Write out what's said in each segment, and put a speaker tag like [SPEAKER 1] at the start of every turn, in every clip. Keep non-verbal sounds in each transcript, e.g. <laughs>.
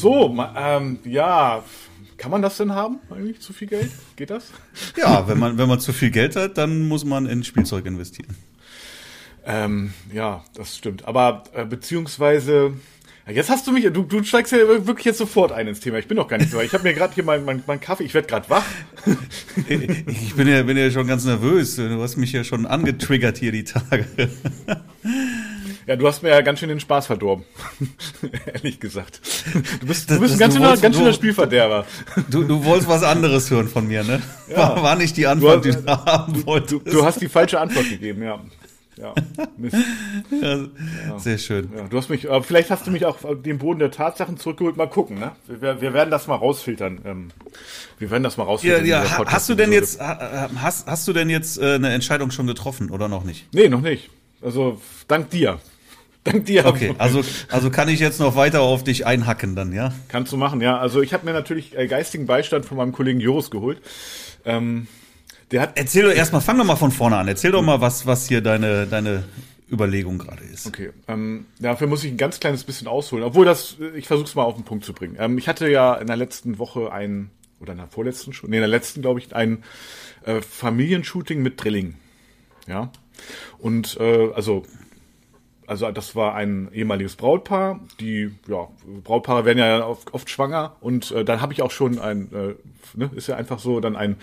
[SPEAKER 1] so, ähm, ja. Kann man das denn haben, eigentlich, zu viel Geld? Geht das?
[SPEAKER 2] Ja, wenn man, wenn man zu viel Geld hat, dann muss man in Spielzeug investieren.
[SPEAKER 1] Ähm, ja, das stimmt. Aber äh, beziehungsweise, jetzt hast du mich, du, du steigst ja wirklich jetzt sofort ein ins Thema. Ich bin noch gar nicht so. Ich habe mir gerade hier meinen mein, mein Kaffee, ich werde gerade wach.
[SPEAKER 2] ich bin ja, bin ja schon ganz nervös. Du hast mich ja schon angetriggert hier die Tage.
[SPEAKER 1] Ja, du hast mir ja ganz schön den Spaß verdorben. <laughs> Ehrlich gesagt. Du bist, du bist ein ganz, schöner, ganz schöner Spielverderber.
[SPEAKER 2] Du, du wolltest was anderes hören von mir, ne? Ja. War, war nicht die Antwort, du, die du haben wolltest.
[SPEAKER 1] Du, du hast die falsche Antwort gegeben, ja. Ja,
[SPEAKER 2] Mist. Ja, ja. Sehr schön.
[SPEAKER 1] Ja, du hast mich, aber vielleicht hast du mich auch auf den Boden der Tatsachen zurückgeholt. Mal gucken, ne? Wir, wir werden das mal rausfiltern. Ähm, wir werden das mal rausfiltern.
[SPEAKER 2] Ja, ja. Hast du denn jetzt, hast, hast du denn jetzt äh, eine Entscheidung schon getroffen oder noch nicht?
[SPEAKER 1] Nee, noch nicht. Also dank dir.
[SPEAKER 2] Dank dir. Okay, also, also kann ich jetzt noch weiter auf dich einhacken dann, ja?
[SPEAKER 1] Kannst du machen, ja. Also ich habe mir natürlich äh, geistigen Beistand von meinem Kollegen Joris geholt. Ähm,
[SPEAKER 2] der hat. Erzähl doch erstmal, fang doch mal von vorne an. Erzähl doch mal, was, was hier deine, deine Überlegung gerade ist.
[SPEAKER 1] Okay, ähm, dafür muss ich ein ganz kleines bisschen ausholen, obwohl das, ich versuche es mal auf den Punkt zu bringen. Ähm, ich hatte ja in der letzten Woche ein, oder in der vorletzten schon, nee, in der letzten, glaube ich, ein äh, Familienshooting mit Drilling. Ja. Und äh, also also das war ein ehemaliges Brautpaar. Die ja, Brautpaare werden ja oft, oft schwanger und äh, dann habe ich auch schon ein, äh, ne, ist ja einfach so, dann ein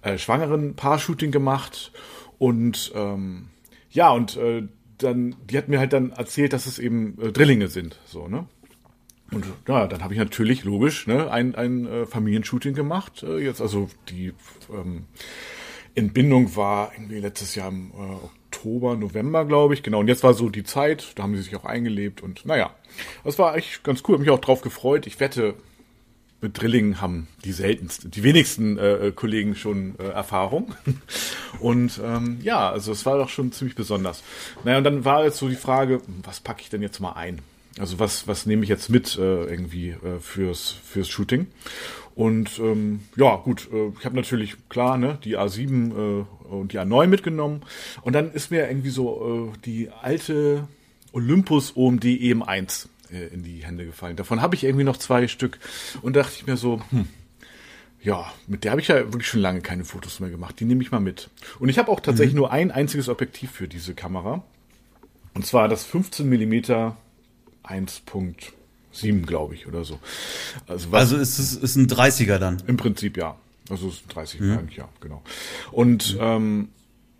[SPEAKER 1] äh, schwangeren Paar-Shooting gemacht und ähm, ja und äh, dann, die hat mir halt dann erzählt, dass es eben äh, Drillinge sind, so ne. Und ja, dann habe ich natürlich logisch ne, ein, ein äh, Familienshooting gemacht. Äh, jetzt also die ähm, Entbindung war irgendwie letztes Jahr im äh, Oktober, November, glaube ich. Genau, und jetzt war so die Zeit, da haben sie sich auch eingelebt und naja, das war echt ganz cool, habe mich auch drauf gefreut. Ich wette, mit Drillingen haben die seltensten, die wenigsten äh, Kollegen schon äh, Erfahrung. <laughs> Und ähm, ja, also es war doch schon ziemlich besonders. Naja, und dann war jetzt so die Frage, was packe ich denn jetzt mal ein? Also was, was nehme ich jetzt mit äh, irgendwie äh, fürs, fürs Shooting? Und ähm, ja, gut, äh, ich habe natürlich klar ne, die A7 äh, und die A9 mitgenommen. Und dann ist mir irgendwie so äh, die alte Olympus OMD EM1 äh, in die Hände gefallen. Davon habe ich irgendwie noch zwei Stück und dachte ich mir so, hm, ja, mit der habe ich ja wirklich schon lange keine Fotos mehr gemacht. Die nehme ich mal mit. Und ich habe auch tatsächlich mhm. nur ein einziges Objektiv für diese Kamera. Und zwar das 15 mm 1.7, glaube ich, oder so.
[SPEAKER 2] Also, was, also ist es ist ein 30er dann?
[SPEAKER 1] Im Prinzip ja. Also ist 30 mhm. eigentlich, ja, genau. Und mhm. ähm,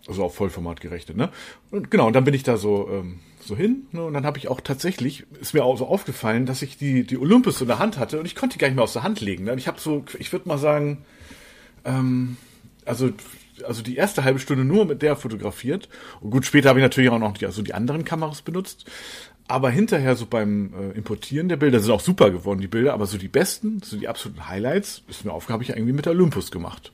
[SPEAKER 1] also auf Vollformat gerechnet, ne? Und genau, und dann bin ich da so, ähm, so hin, ne? Und dann habe ich auch tatsächlich, ist mir auch so aufgefallen, dass ich die, die Olympus in der Hand hatte und ich konnte die gar nicht mehr aus der Hand legen. Ne? Und ich habe so, ich würde mal sagen, ähm, also also die erste halbe Stunde nur mit der fotografiert. Und gut, später habe ich natürlich auch noch die, also die anderen Kameras benutzt. Aber hinterher so beim äh, Importieren der Bilder sind auch super geworden, die Bilder, aber so die besten, so die absoluten Highlights, ist mir aufgehört, habe ich irgendwie mit der Olympus gemacht.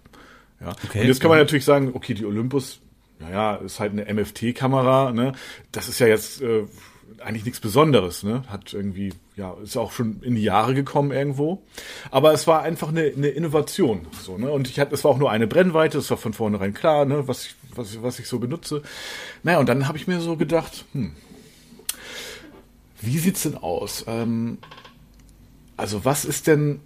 [SPEAKER 1] Ja. Okay, und jetzt kann man natürlich sagen, okay, die Olympus, naja, ist halt eine MFT-Kamera, ne? Das ist ja jetzt äh, eigentlich nichts Besonderes, ne? Hat irgendwie, ja, ist auch schon in die Jahre gekommen irgendwo. Aber es war einfach eine, eine Innovation, so, ne? Und ich hatte, es war auch nur eine Brennweite, das war von vornherein klar, ne? Was ich, was, was ich so benutze. Naja, und dann habe ich mir so gedacht, hm, wie sieht's denn aus? Ähm, also was ist denn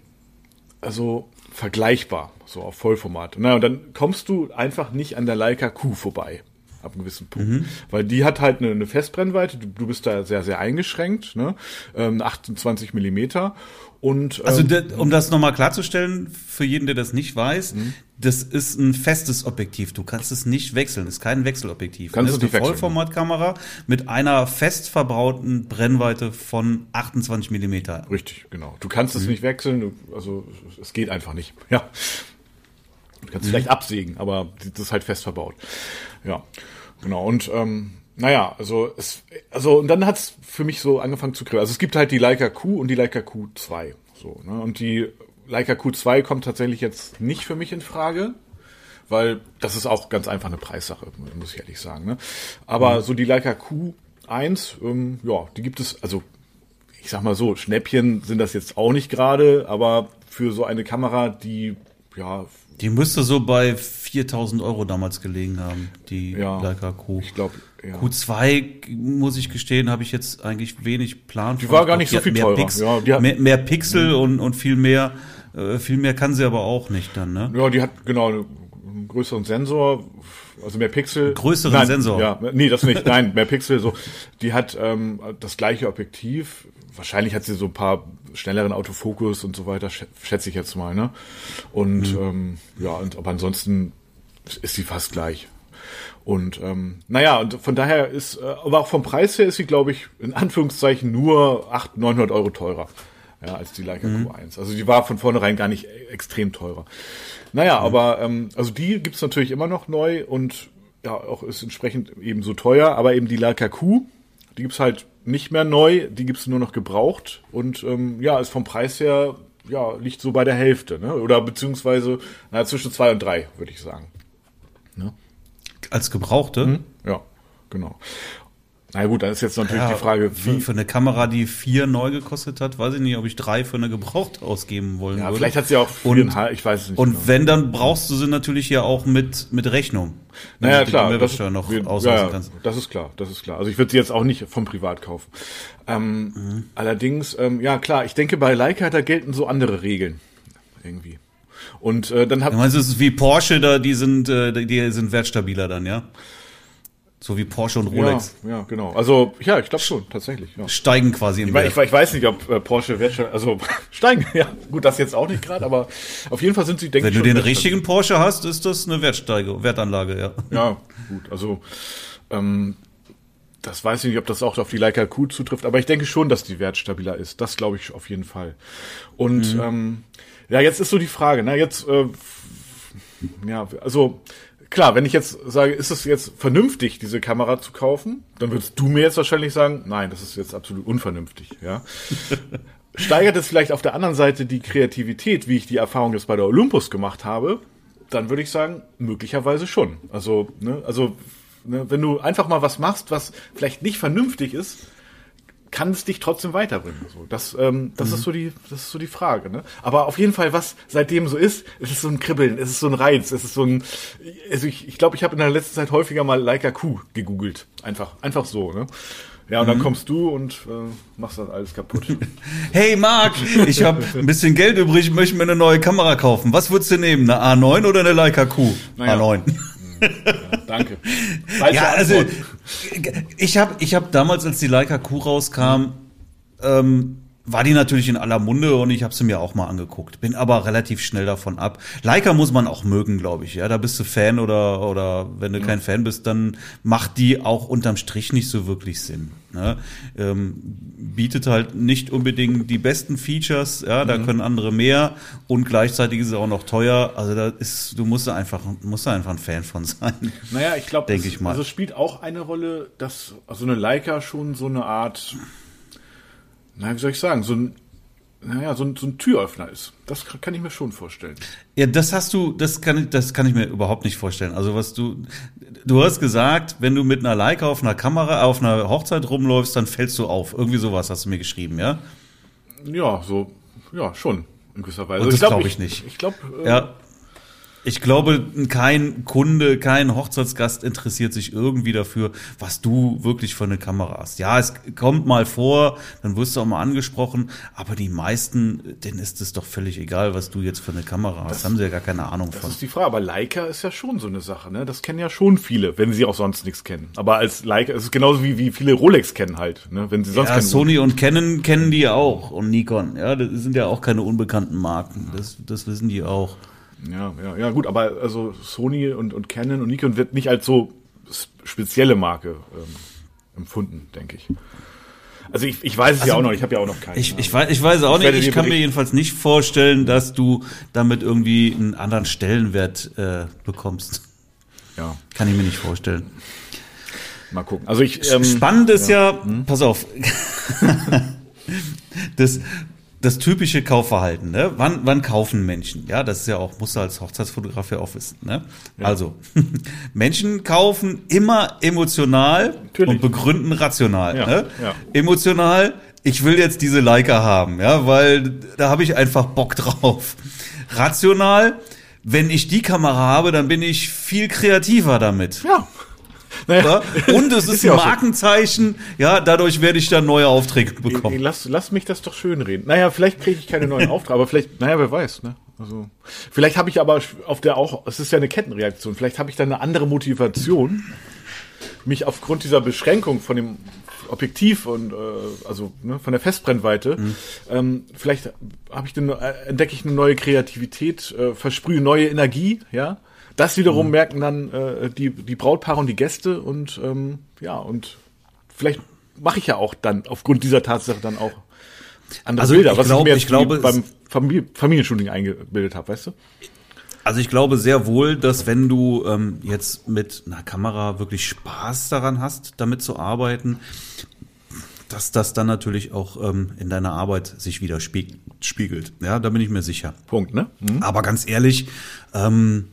[SPEAKER 1] also vergleichbar so auf Vollformat? Na und dann kommst du einfach nicht an der Leica Q vorbei ab einem gewissen Punkt. Mhm. Weil die hat halt eine, eine Festbrennweite, du, du, bist da sehr, sehr eingeschränkt, ne? Ähm, 28 Millimeter. Und,
[SPEAKER 2] also, ähm, also um das nochmal klarzustellen, für jeden, der das nicht weiß, mhm. das ist ein festes Objektiv. Du kannst es nicht wechseln. Das ist kein Wechselobjektiv.
[SPEAKER 1] Kannst
[SPEAKER 2] das ist eine Vollformatkamera mit einer fest verbrauten Brennweite von 28 Millimeter.
[SPEAKER 1] Richtig, genau. Du kannst mhm. es nicht wechseln. Du, also es geht einfach nicht. <laughs> Ja. Du kannst mhm. vielleicht absägen, aber das ist halt fest verbaut. Ja, genau. Und ähm, naja, also es, also und dann hat's für mich so angefangen zu kribbeln. Also es gibt halt die Leica Q und die Leica Q2. So, ne? Und die Leica Q2 kommt tatsächlich jetzt nicht für mich in Frage, weil das ist auch ganz einfach eine Preissache, muss ich ehrlich sagen. Ne? Aber mhm. so die Leica Q1, ähm, ja, die gibt es, also ich sag mal so, Schnäppchen sind das jetzt auch nicht gerade, aber für so eine Kamera, die ja.
[SPEAKER 2] Die müsste so bei 4000 Euro damals gelegen haben, die
[SPEAKER 1] ja,
[SPEAKER 2] Leica Q.
[SPEAKER 1] Ich glaube, ja.
[SPEAKER 2] Q2, muss ich gestehen, habe ich jetzt eigentlich wenig Plan.
[SPEAKER 1] Die war gar nicht so viel teurer.
[SPEAKER 2] Pix
[SPEAKER 1] ja,
[SPEAKER 2] mehr, mehr Pixel und, und viel mehr, äh, viel mehr kann sie aber auch nicht dann, ne?
[SPEAKER 1] Ja, die hat genau größeren Sensor, also mehr Pixel.
[SPEAKER 2] Größeren
[SPEAKER 1] Nein,
[SPEAKER 2] Sensor.
[SPEAKER 1] Ja, nee, das nicht. Nein, mehr Pixel. So, die hat ähm, das gleiche Objektiv. Wahrscheinlich hat sie so ein paar schnelleren Autofokus und so weiter, schätze ich jetzt mal. Ne? Und mhm. ähm, ja, und aber ansonsten ist sie fast gleich. Und ähm, naja, und von daher ist, äh, aber auch vom Preis her ist sie, glaube ich, in Anführungszeichen nur 800, 900 Euro teurer ja, als die Leica mhm. Q1. Also die war von vornherein gar nicht extrem teurer. Naja, mhm. aber ähm, also die gibt's natürlich immer noch neu und ja, auch ist entsprechend eben so teuer, aber eben die Leica Q, die gibt's halt nicht mehr neu, die gibt's nur noch gebraucht und ähm, ja, ist vom Preis her ja, liegt so bei der Hälfte, ne? Oder beziehungsweise na, zwischen zwei und drei, würde ich sagen.
[SPEAKER 2] Ne? Als Gebrauchte?
[SPEAKER 1] Hm? Ja, genau. Na gut, dann ist jetzt natürlich ja, die Frage,
[SPEAKER 2] wie. Für, für, eine Kamera, die vier neu gekostet hat, weiß ich nicht, ob ich drei für eine gebraucht ausgeben wollen
[SPEAKER 1] ja,
[SPEAKER 2] würde.
[SPEAKER 1] Vielleicht hat sie auch vier und, ich weiß es nicht.
[SPEAKER 2] Und genau. wenn, dann brauchst du sie natürlich ja auch mit, mit Rechnung.
[SPEAKER 1] Naja, klar. Das,
[SPEAKER 2] noch
[SPEAKER 1] wir, ja, kannst. das ist klar, das ist klar. Also ich würde sie jetzt auch nicht vom Privat kaufen. Ähm, mhm. Allerdings, ähm, ja klar, ich denke, bei Leica, da gelten so andere Regeln. Irgendwie. Und äh, dann hat.
[SPEAKER 2] Du meinst, es ist wie Porsche, da, die sind, äh, die sind wertstabiler dann, ja? So wie Porsche und Rolex.
[SPEAKER 1] Ja, ja genau. Also, ja, ich glaube schon, tatsächlich. Ja.
[SPEAKER 2] Steigen quasi
[SPEAKER 1] im ich, Wert. Ich, ich weiß nicht, ob äh, Porsche Wert, also <laughs> steigen, ja. Gut, das jetzt auch nicht gerade, aber auf jeden Fall sind sie,
[SPEAKER 2] denke ich. Wenn du den richtigen Porsche hast, ist das eine Wertsteige, Wertanlage, ja.
[SPEAKER 1] Ja, gut. Also, ähm, das weiß ich nicht, ob das auch auf die Leica Q zutrifft, aber ich denke schon, dass die wertstabiler ist. Das glaube ich auf jeden Fall. Und mhm. ähm, ja, jetzt ist so die Frage, na jetzt, äh, ja, also klar, wenn ich jetzt sage, ist es jetzt vernünftig, diese Kamera zu kaufen, dann würdest du mir jetzt wahrscheinlich sagen, nein, das ist jetzt absolut unvernünftig, ja. <laughs> Steigert es vielleicht auf der anderen Seite die Kreativität, wie ich die Erfahrung jetzt bei der Olympus gemacht habe, dann würde ich sagen, möglicherweise schon. Also, ne, also, ne, wenn du einfach mal was machst, was vielleicht nicht vernünftig ist, kann es dich trotzdem weiterbringen. So, das ähm, das mhm. ist so die das ist so die Frage. Ne? Aber auf jeden Fall, was seitdem so ist, ist es so ein Kribbeln, ist es so ein Reiz, ist es so ein. Also ich ich, glaube, ich habe in der letzten Zeit häufiger mal Leica Q gegoogelt, einfach einfach so. Ne? Ja, und dann mhm. kommst du und äh, machst das alles kaputt. <laughs>
[SPEAKER 2] hey Marc, ich habe <laughs> ein bisschen Geld übrig, möchte mir eine neue Kamera kaufen. Was würdest du nehmen, eine A9 oder eine Leica Q?
[SPEAKER 1] Naja.
[SPEAKER 2] A9.
[SPEAKER 1] Ja, <laughs> danke.
[SPEAKER 2] Falsche ja, also ich habe ich hab damals, als die Leica Q rauskam, ähm, war die natürlich in aller Munde und ich habe sie mir auch mal angeguckt. Bin aber relativ schnell davon ab. Leica muss man auch mögen, glaube ich. Ja, da bist du Fan oder oder wenn du ja. kein Fan bist, dann macht die auch unterm Strich nicht so wirklich Sinn. Ne? Ähm, bietet halt nicht unbedingt die besten Features. Ja, da mhm. können andere mehr und gleichzeitig ist es auch noch teuer. Also da ist, du musst da einfach musst da einfach ein Fan von sein. <laughs>
[SPEAKER 1] Naja, ich glaube, denke ich mal. Also spielt auch eine Rolle, dass also eine Leica schon so eine Art na, wie soll ich sagen, so ein, naja, so ein, so ein Türöffner ist. Das kann ich mir schon vorstellen.
[SPEAKER 2] Ja, das hast du, das kann, das kann ich mir überhaupt nicht vorstellen. Also was du, du hast gesagt, wenn du mit einer Leica auf einer Kamera, auf einer Hochzeit rumläufst, dann fällst du auf. Irgendwie sowas hast du mir geschrieben, ja?
[SPEAKER 1] Ja, so, ja, schon, in gewisser Weise.
[SPEAKER 2] Und das glaube glaub ich nicht.
[SPEAKER 1] Ich glaube,
[SPEAKER 2] äh, ja. Ich glaube, kein Kunde, kein Hochzeitsgast interessiert sich irgendwie dafür, was du wirklich für eine Kamera hast. Ja, es kommt mal vor, dann wirst du auch mal angesprochen, aber die meisten, denen ist es doch völlig egal, was du jetzt für eine Kamera hast. Das haben sie ja gar keine Ahnung
[SPEAKER 1] das
[SPEAKER 2] von.
[SPEAKER 1] Das ist die Frage, aber Leica ist ja schon so eine Sache, ne? Das kennen ja schon viele, wenn sie auch sonst nichts kennen. Aber als Leica, es ist genauso wie, wie viele Rolex kennen halt, ne? Wenn sie sonst
[SPEAKER 2] ja, Sony und Canon kennen die ja auch und Nikon, ja, das sind ja auch keine unbekannten Marken. Das, das wissen die auch.
[SPEAKER 1] Ja, ja, ja, gut, aber also Sony und, und Canon und Nikon wird nicht als so spezielle Marke ähm, empfunden, denke ich. Also ich, ich weiß es also, ja auch noch, ich habe ja auch noch keinen.
[SPEAKER 2] Ich, ich, weiß, ich weiß auch ich nicht, ich kann mir jedenfalls nicht vorstellen, dass du damit irgendwie einen anderen Stellenwert äh, bekommst.
[SPEAKER 1] Ja.
[SPEAKER 2] Kann ich mir nicht vorstellen.
[SPEAKER 1] Mal gucken. Also ich,
[SPEAKER 2] ähm, Spannend ist ja, ja hm? pass auf, <laughs> das, das typische Kaufverhalten, ne? Wann, wann kaufen Menschen? Ja, das ist ja auch, muss als Hochzeitsfotograf ja auch wissen, ne? Ja. Also, <laughs> Menschen kaufen immer emotional Natürlich. und begründen rational, ja, ne? Ja. Emotional, ich will jetzt diese Leica haben, ja, weil da habe ich einfach Bock drauf. Rational, wenn ich die Kamera habe, dann bin ich viel kreativer damit.
[SPEAKER 1] Ja.
[SPEAKER 2] Ja? Und es <laughs> ist,
[SPEAKER 1] Ist ja
[SPEAKER 2] ein
[SPEAKER 1] auch so.
[SPEAKER 2] Markenzeichen, ja, dadurch werde ich dann neue Aufträge
[SPEAKER 1] Ey,
[SPEAKER 2] bekommen.
[SPEAKER 1] Lass, lass mich das doch schön reden. Naja, vielleicht kriege ich keine neuen <laughs> Aufträge, aber vielleicht, naja, wer weiß, ne? Also, vielleicht habe ich aber auf der auch, es ist ja eine Kettenreaktion, vielleicht habe ich dann eine andere Motivation, mich aufgrund dieser Beschränkung von dem Objektiv und äh, also ne, von der Festbrennweite, ähm, vielleicht habe ich dann, äh, entdecke ich eine neue Kreativität, äh, versprühe neue Energie, ja. Das wiederum merken dann äh, die, die Brautpaare und die Gäste und ähm, ja, und vielleicht mache ich ja auch dann aufgrund dieser Tatsache dann auch andere
[SPEAKER 2] Also
[SPEAKER 1] Bilder,
[SPEAKER 2] ich
[SPEAKER 1] was
[SPEAKER 2] glaub-
[SPEAKER 1] ich mir jetzt
[SPEAKER 2] ich glaube,
[SPEAKER 1] beim Familie, Familienshooting eingebildet habe, weißt du?
[SPEAKER 2] Also ich glaube sehr wohl, dass wenn du ähm, jetzt mit einer Kamera wirklich Spaß daran hast, damit zu arbeiten, dass das dann natürlich auch ähm, in deiner Arbeit sich widerspiegelt. Ja, da bin ich mir sicher.
[SPEAKER 1] Punkt, ne? Mhm.
[SPEAKER 2] Aber ganz ehrlich, ähm,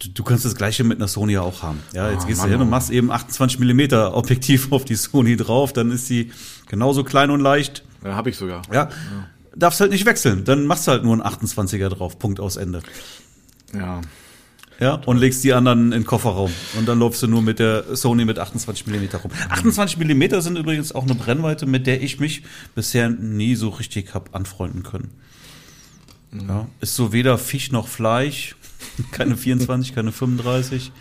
[SPEAKER 2] du, du kannst das gleiche mit einer Sony ja auch haben. Ja, jetzt
[SPEAKER 1] Ah,
[SPEAKER 2] gehst
[SPEAKER 1] Mann,
[SPEAKER 2] du hin und
[SPEAKER 1] oh.
[SPEAKER 2] machst eben 28 Millimeter Objektiv auf die Sony drauf, dann ist sie genauso klein und leicht.
[SPEAKER 1] Ja, habe ich sogar.
[SPEAKER 2] Ja, darfst halt nicht wechseln. Dann machst du halt nur einen 28er drauf. Punkt aus Ende.
[SPEAKER 1] Ja.
[SPEAKER 2] Ja, und legst die anderen in den Kofferraum. Und dann läufst du nur mit der Sony mit 28 Millimeter rum. 28 Millimeter sind übrigens auch eine Brennweite, mit der ich mich bisher nie so richtig hab anfreunden können. Ja, ist so weder Fisch noch Fleisch. <laughs> Keine 24, keine 35.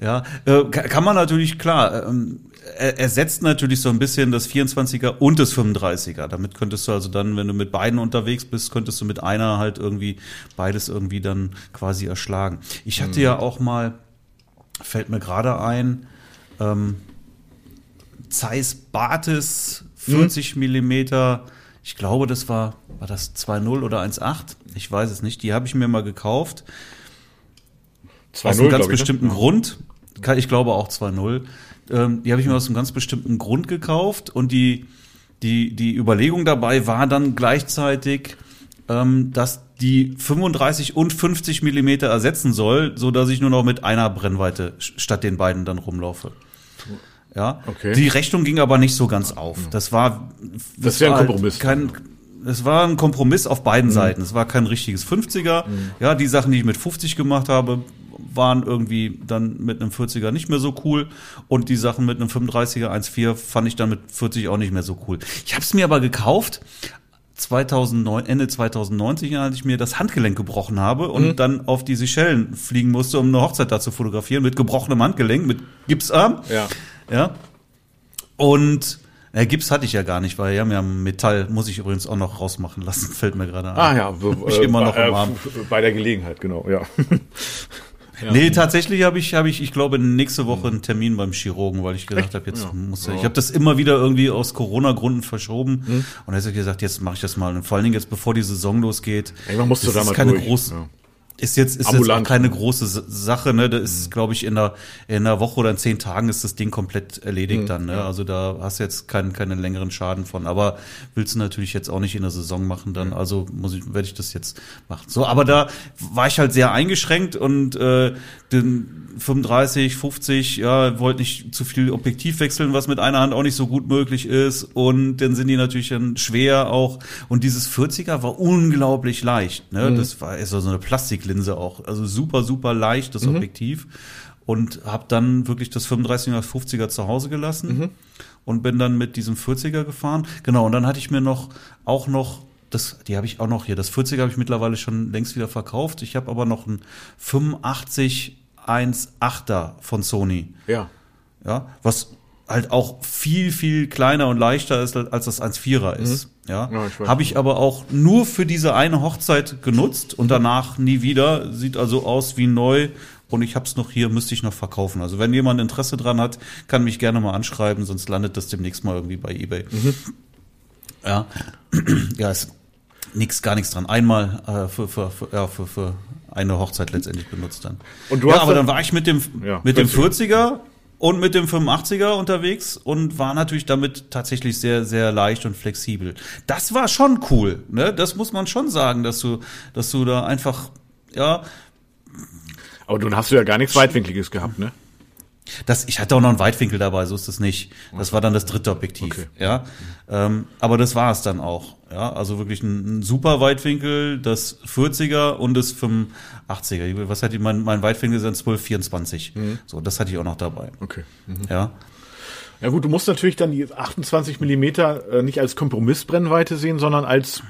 [SPEAKER 2] Ja, äh, ka- kann man natürlich, klar, ähm, er, ersetzt natürlich so ein bisschen das 24er und das 35er. Damit könntest du also dann, wenn du mit beiden unterwegs bist, könntest du mit einer halt irgendwie beides irgendwie dann quasi erschlagen. Ich hatte ja auch mal, fällt mir gerade ein, ähm, Zeiss Batis 40 Millimeter. Ich glaube, das war, war das 2.0 oder 1.8? Ich weiß es nicht. Die habe ich mir mal gekauft. Aus
[SPEAKER 1] 2-0,
[SPEAKER 2] einem ganz
[SPEAKER 1] ich, ne?
[SPEAKER 2] bestimmten
[SPEAKER 1] Ja.
[SPEAKER 2] Grund. Ich glaube auch 2-0. Ähm, die habe ich mir aus einem ganz bestimmten Grund gekauft und die, die, die Überlegung dabei war dann gleichzeitig, ähm, dass die 35 und 50 Millimeter ersetzen soll, so dass ich nur noch mit einer Brennweite statt den beiden dann rumlaufe. Ja,
[SPEAKER 1] Okay.
[SPEAKER 2] die Rechnung ging aber nicht so ganz auf. Das war,
[SPEAKER 1] Das ist ja ein
[SPEAKER 2] halt
[SPEAKER 1] Kompromiss.
[SPEAKER 2] Kein, es war ein Kompromiss auf beiden Seiten. Es war kein richtiges 50er. Ja, die Sachen, die ich mit 50 gemacht habe, waren irgendwie dann mit einem 40er nicht mehr so cool. Und die Sachen mit einem 35er 1.4 fand ich dann mit 40 auch nicht mehr so cool. Ich habe es mir aber gekauft. 2009, Ende 2090, als ich mir das Handgelenk gebrochen habe und dann auf die Seychellen fliegen musste, um eine Hochzeit da zu fotografieren, mit gebrochenem Handgelenk, mit Gipsarm.
[SPEAKER 1] Ja.
[SPEAKER 2] Ja. Und äh, Gips hatte ich ja gar nicht, weil ja, mir Metall muss ich übrigens auch noch rausmachen lassen, <laughs> fällt mir gerade ein.
[SPEAKER 1] Ah ja,
[SPEAKER 2] ich immer noch
[SPEAKER 1] bei,
[SPEAKER 2] im Arm.
[SPEAKER 1] äh, bei der Gelegenheit, genau, ja. <laughs> Ja.
[SPEAKER 2] Nee, tatsächlich habe ich, habe ich, ich glaube, nächste Woche einen Termin beim Chirurgen, weil ich gedacht habe, jetzt
[SPEAKER 1] Ja.
[SPEAKER 2] muss er.
[SPEAKER 1] Ja.
[SPEAKER 2] Ich habe das immer wieder irgendwie aus Corona-Gründen verschoben.
[SPEAKER 1] Mhm.
[SPEAKER 2] Und da habe ich gesagt, jetzt mache ich das mal. Und vor allen Dingen jetzt, bevor die Saison losgeht.
[SPEAKER 1] Irgendwann musst du
[SPEAKER 2] das
[SPEAKER 1] da
[SPEAKER 2] ist
[SPEAKER 1] mal
[SPEAKER 2] keine
[SPEAKER 1] durch.
[SPEAKER 2] große,
[SPEAKER 1] Ja.
[SPEAKER 2] Ist jetzt, ist jetzt auch keine große S- Sache, ne? Das
[SPEAKER 1] Mhm.
[SPEAKER 2] ist, glaube ich, in einer, in einer Woche oder in zehn Tagen ist das Ding komplett erledigt
[SPEAKER 1] Mhm.
[SPEAKER 2] dann, ne? Also da hast du jetzt keinen, keinen längeren Schaden von. Aber willst du natürlich jetzt auch nicht in der Saison machen, dann, also muss ich, werde ich das jetzt machen. So, aber da war ich halt sehr eingeschränkt und äh, den 35, 50, ja, wollte nicht zu viel Objektiv wechseln, was mit einer Hand auch nicht so gut möglich ist. Und dann sind die natürlich dann schwer auch. Und dieses 40er war unglaublich leicht. Ne? Das war ist so eine Plastiklinse auch. Also super, super leicht, das Objektiv. Und habe dann wirklich das 35er, das 50er zu Hause gelassen und bin dann mit diesem 40er gefahren. Genau, und dann hatte ich mir noch auch noch das, die habe ich auch noch hier. Das 40er habe ich mittlerweile schon längst wieder verkauft. Ich habe aber noch ein 85 1.8er von Sony.
[SPEAKER 1] Ja.
[SPEAKER 2] Ja, was halt auch viel, viel kleiner und leichter ist, als das 1.4er ist. Ja,
[SPEAKER 1] Ja, weiß.
[SPEAKER 2] habe ich aber auch nur für diese eine Hochzeit genutzt und danach nie wieder. Sieht also aus wie neu und ich habe es noch hier, müsste ich noch verkaufen. Also wenn jemand Interesse dran hat, kann mich gerne mal anschreiben, sonst landet das demnächst mal irgendwie bei eBay. Ja, <clears throat> ja, ist nix, gar nichts dran. Einmal äh, für, für, für, ja, für, für eine Hochzeit letztendlich benutzt dann.
[SPEAKER 1] Und du
[SPEAKER 2] ja,
[SPEAKER 1] hast
[SPEAKER 2] aber
[SPEAKER 1] dann-
[SPEAKER 2] war ich mit dem
[SPEAKER 1] Ja,
[SPEAKER 2] mit dem
[SPEAKER 1] 40er.
[SPEAKER 2] 40er und mit dem 85er unterwegs und war natürlich damit tatsächlich sehr sehr leicht und flexibel. Das war schon cool, ne? Das muss man schon sagen, dass du dass du da einfach ja,
[SPEAKER 1] Aber du hast du ja gar nichts Weitwinkliges gehabt, ne?
[SPEAKER 2] Das, ich hatte auch noch einen Weitwinkel dabei, so ist das nicht. Das war dann das dritte Objektiv,
[SPEAKER 1] Okay.
[SPEAKER 2] ja. Ähm, aber das war es dann auch, ja. Also wirklich ein, ein super Weitwinkel, das 40er und das 85er. Was hatte ich, mein, mein Weitwinkel ist ein 1224. So, das hatte ich auch noch dabei,
[SPEAKER 1] Okay.
[SPEAKER 2] ja.
[SPEAKER 1] Ja gut, du musst natürlich dann die 28 Millimeter äh, nicht als Kompromissbrennweite sehen, sondern als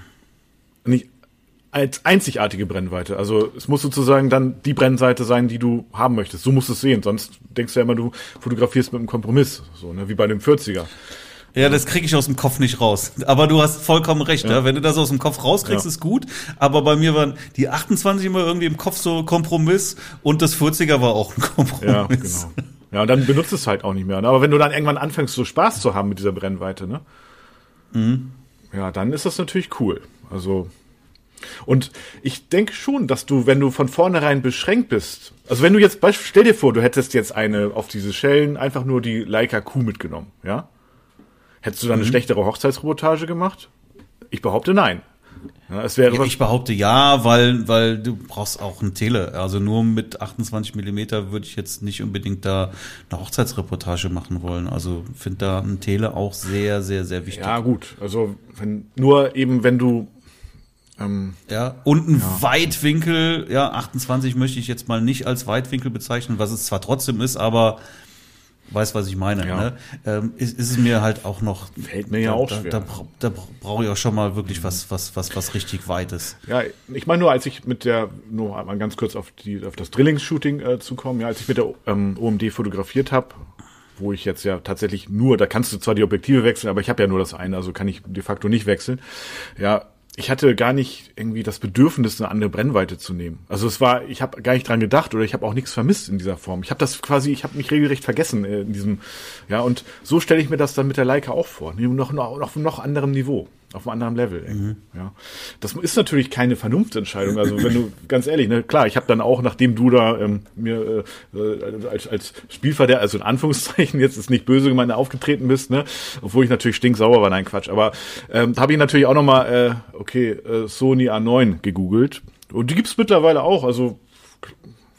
[SPEAKER 1] nicht als einzigartige Brennweite. Also es muss sozusagen dann die Brennseite sein, die du haben möchtest. So musst du es sehen. Sonst denkst du ja immer, du fotografierst mit einem Kompromiss, so ne, wie bei dem 40er.
[SPEAKER 2] Ja, das kriege ich aus dem Kopf nicht raus. Aber du hast vollkommen recht. Ja. Wenn du das aus dem Kopf rauskriegst,
[SPEAKER 1] Ja.
[SPEAKER 2] ist gut. Aber bei mir waren die 28 immer irgendwie im Kopf so Kompromiss und das 40er war auch ein Kompromiss.
[SPEAKER 1] Ja, genau. Ja, und dann benutzt es halt auch nicht mehr. Ne? Aber wenn du dann irgendwann anfängst, so Spaß zu haben mit dieser Brennweite, ne? Ja, dann ist das natürlich cool. Also und ich denke schon, dass du, wenn du von vornherein beschränkt bist, also wenn du jetzt, stell dir vor, du hättest jetzt eine auf diese Schellen einfach nur die Leica Q mitgenommen, ja? Hättest du dann eine schlechtere Hochzeitsreportage gemacht? Ich behaupte nein. Ja, es wäre
[SPEAKER 2] Ja, ich behaupte ja, weil, weil du brauchst auch ein Tele. Also nur mit 28 Millimeter würde ich jetzt nicht unbedingt da eine Hochzeitsreportage machen wollen. Also finde da ein Tele auch sehr, sehr, sehr wichtig.
[SPEAKER 1] ja gut. Also wenn, nur eben, wenn du ähm,
[SPEAKER 2] Ja, und ein Weitwinkel, ja, 28 möchte ich jetzt mal nicht als Weitwinkel bezeichnen, was es zwar trotzdem ist, aber weiß, was ich meine.
[SPEAKER 1] Ja.
[SPEAKER 2] Ne? Ähm, ist, ist es mir halt auch noch.
[SPEAKER 1] Fällt mir ja
[SPEAKER 2] da,
[SPEAKER 1] auch
[SPEAKER 2] da,
[SPEAKER 1] schwer.
[SPEAKER 2] Da, da bra- brauche ich auch schon mal wirklich was, was, was, was richtig Weites.
[SPEAKER 1] Ja, ich meine nur, als ich mit der, nur mal ganz kurz auf die, auf das Drillings-Shooting äh, zu kommen, ja, als ich mit der ähm, OMD fotografiert habe, wo ich jetzt ja tatsächlich nur, da kannst du zwar die Objektive wechseln, aber ich habe ja nur das eine, also kann ich de facto nicht wechseln. Ja, ich hatte gar nicht irgendwie das Bedürfnis, eine andere Brennweite zu nehmen. Also es war, ich habe gar nicht dran gedacht oder ich habe auch nichts vermisst in dieser Form. Ich habe das quasi, ich habe mich regelrecht vergessen äh, in diesem, ja, und so stelle ich mir das dann mit der Leica auch vor, nur noch, noch auf einem noch anderem Niveau, auf einem anderen Level. irgendwie, Ja, das ist natürlich keine Vernunftsentscheidung. Also wenn du <laughs> ganz ehrlich, ne, klar, ich habe dann auch, nachdem du da ähm, mir äh, äh, als, als Spielverderber, also in Anführungszeichen jetzt ist nicht böse gemeint aufgetreten bist, ne, obwohl ich natürlich stinksauer war, nein Quatsch, aber ähm, da habe ich natürlich auch noch mal, äh, okay, äh, Sony A9 gegoogelt und die gibt's mittlerweile auch, also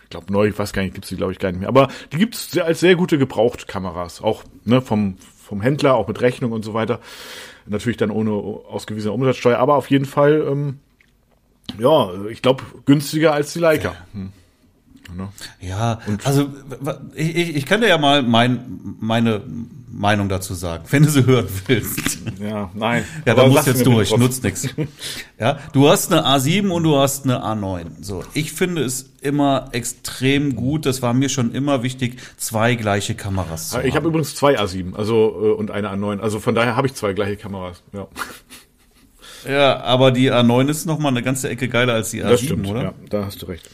[SPEAKER 1] ich glaube neu, ich weiß gar nicht, gibt's die glaube ich gar nicht mehr, aber die gibt's sehr, als sehr gute Gebrauchtkameras, auch ne, vom vom Händler, auch mit Rechnung und so weiter. Natürlich dann ohne ausgewiesene Umsatzsteuer, aber auf jeden Fall, ähm, ja, ich glaube günstiger als die Leica. Hm. Ne?
[SPEAKER 2] Ja, also w- ich, ich, ich kann dir ja mal mein, meine Meinung dazu sagen, wenn du sie hören willst.
[SPEAKER 1] Ja, nein. <laughs>
[SPEAKER 2] Ja, da musst
[SPEAKER 1] sag's
[SPEAKER 2] jetzt durch, nutzt nichts. Ja, du hast eine A7 und du hast eine A9. So, ich finde es immer extrem gut. Das war mir schon immer wichtig, zwei gleiche Kameras zu
[SPEAKER 1] Ich habe
[SPEAKER 2] haben.
[SPEAKER 1] übrigens zwei A7, also äh, und eine A9. Also von daher habe ich zwei gleiche Kameras. Ja,
[SPEAKER 2] Ja, aber die A9 ist noch mal eine ganze Ecke geiler als die A7,
[SPEAKER 1] das stimmt.
[SPEAKER 2] oder?
[SPEAKER 1] Ja, da hast du recht.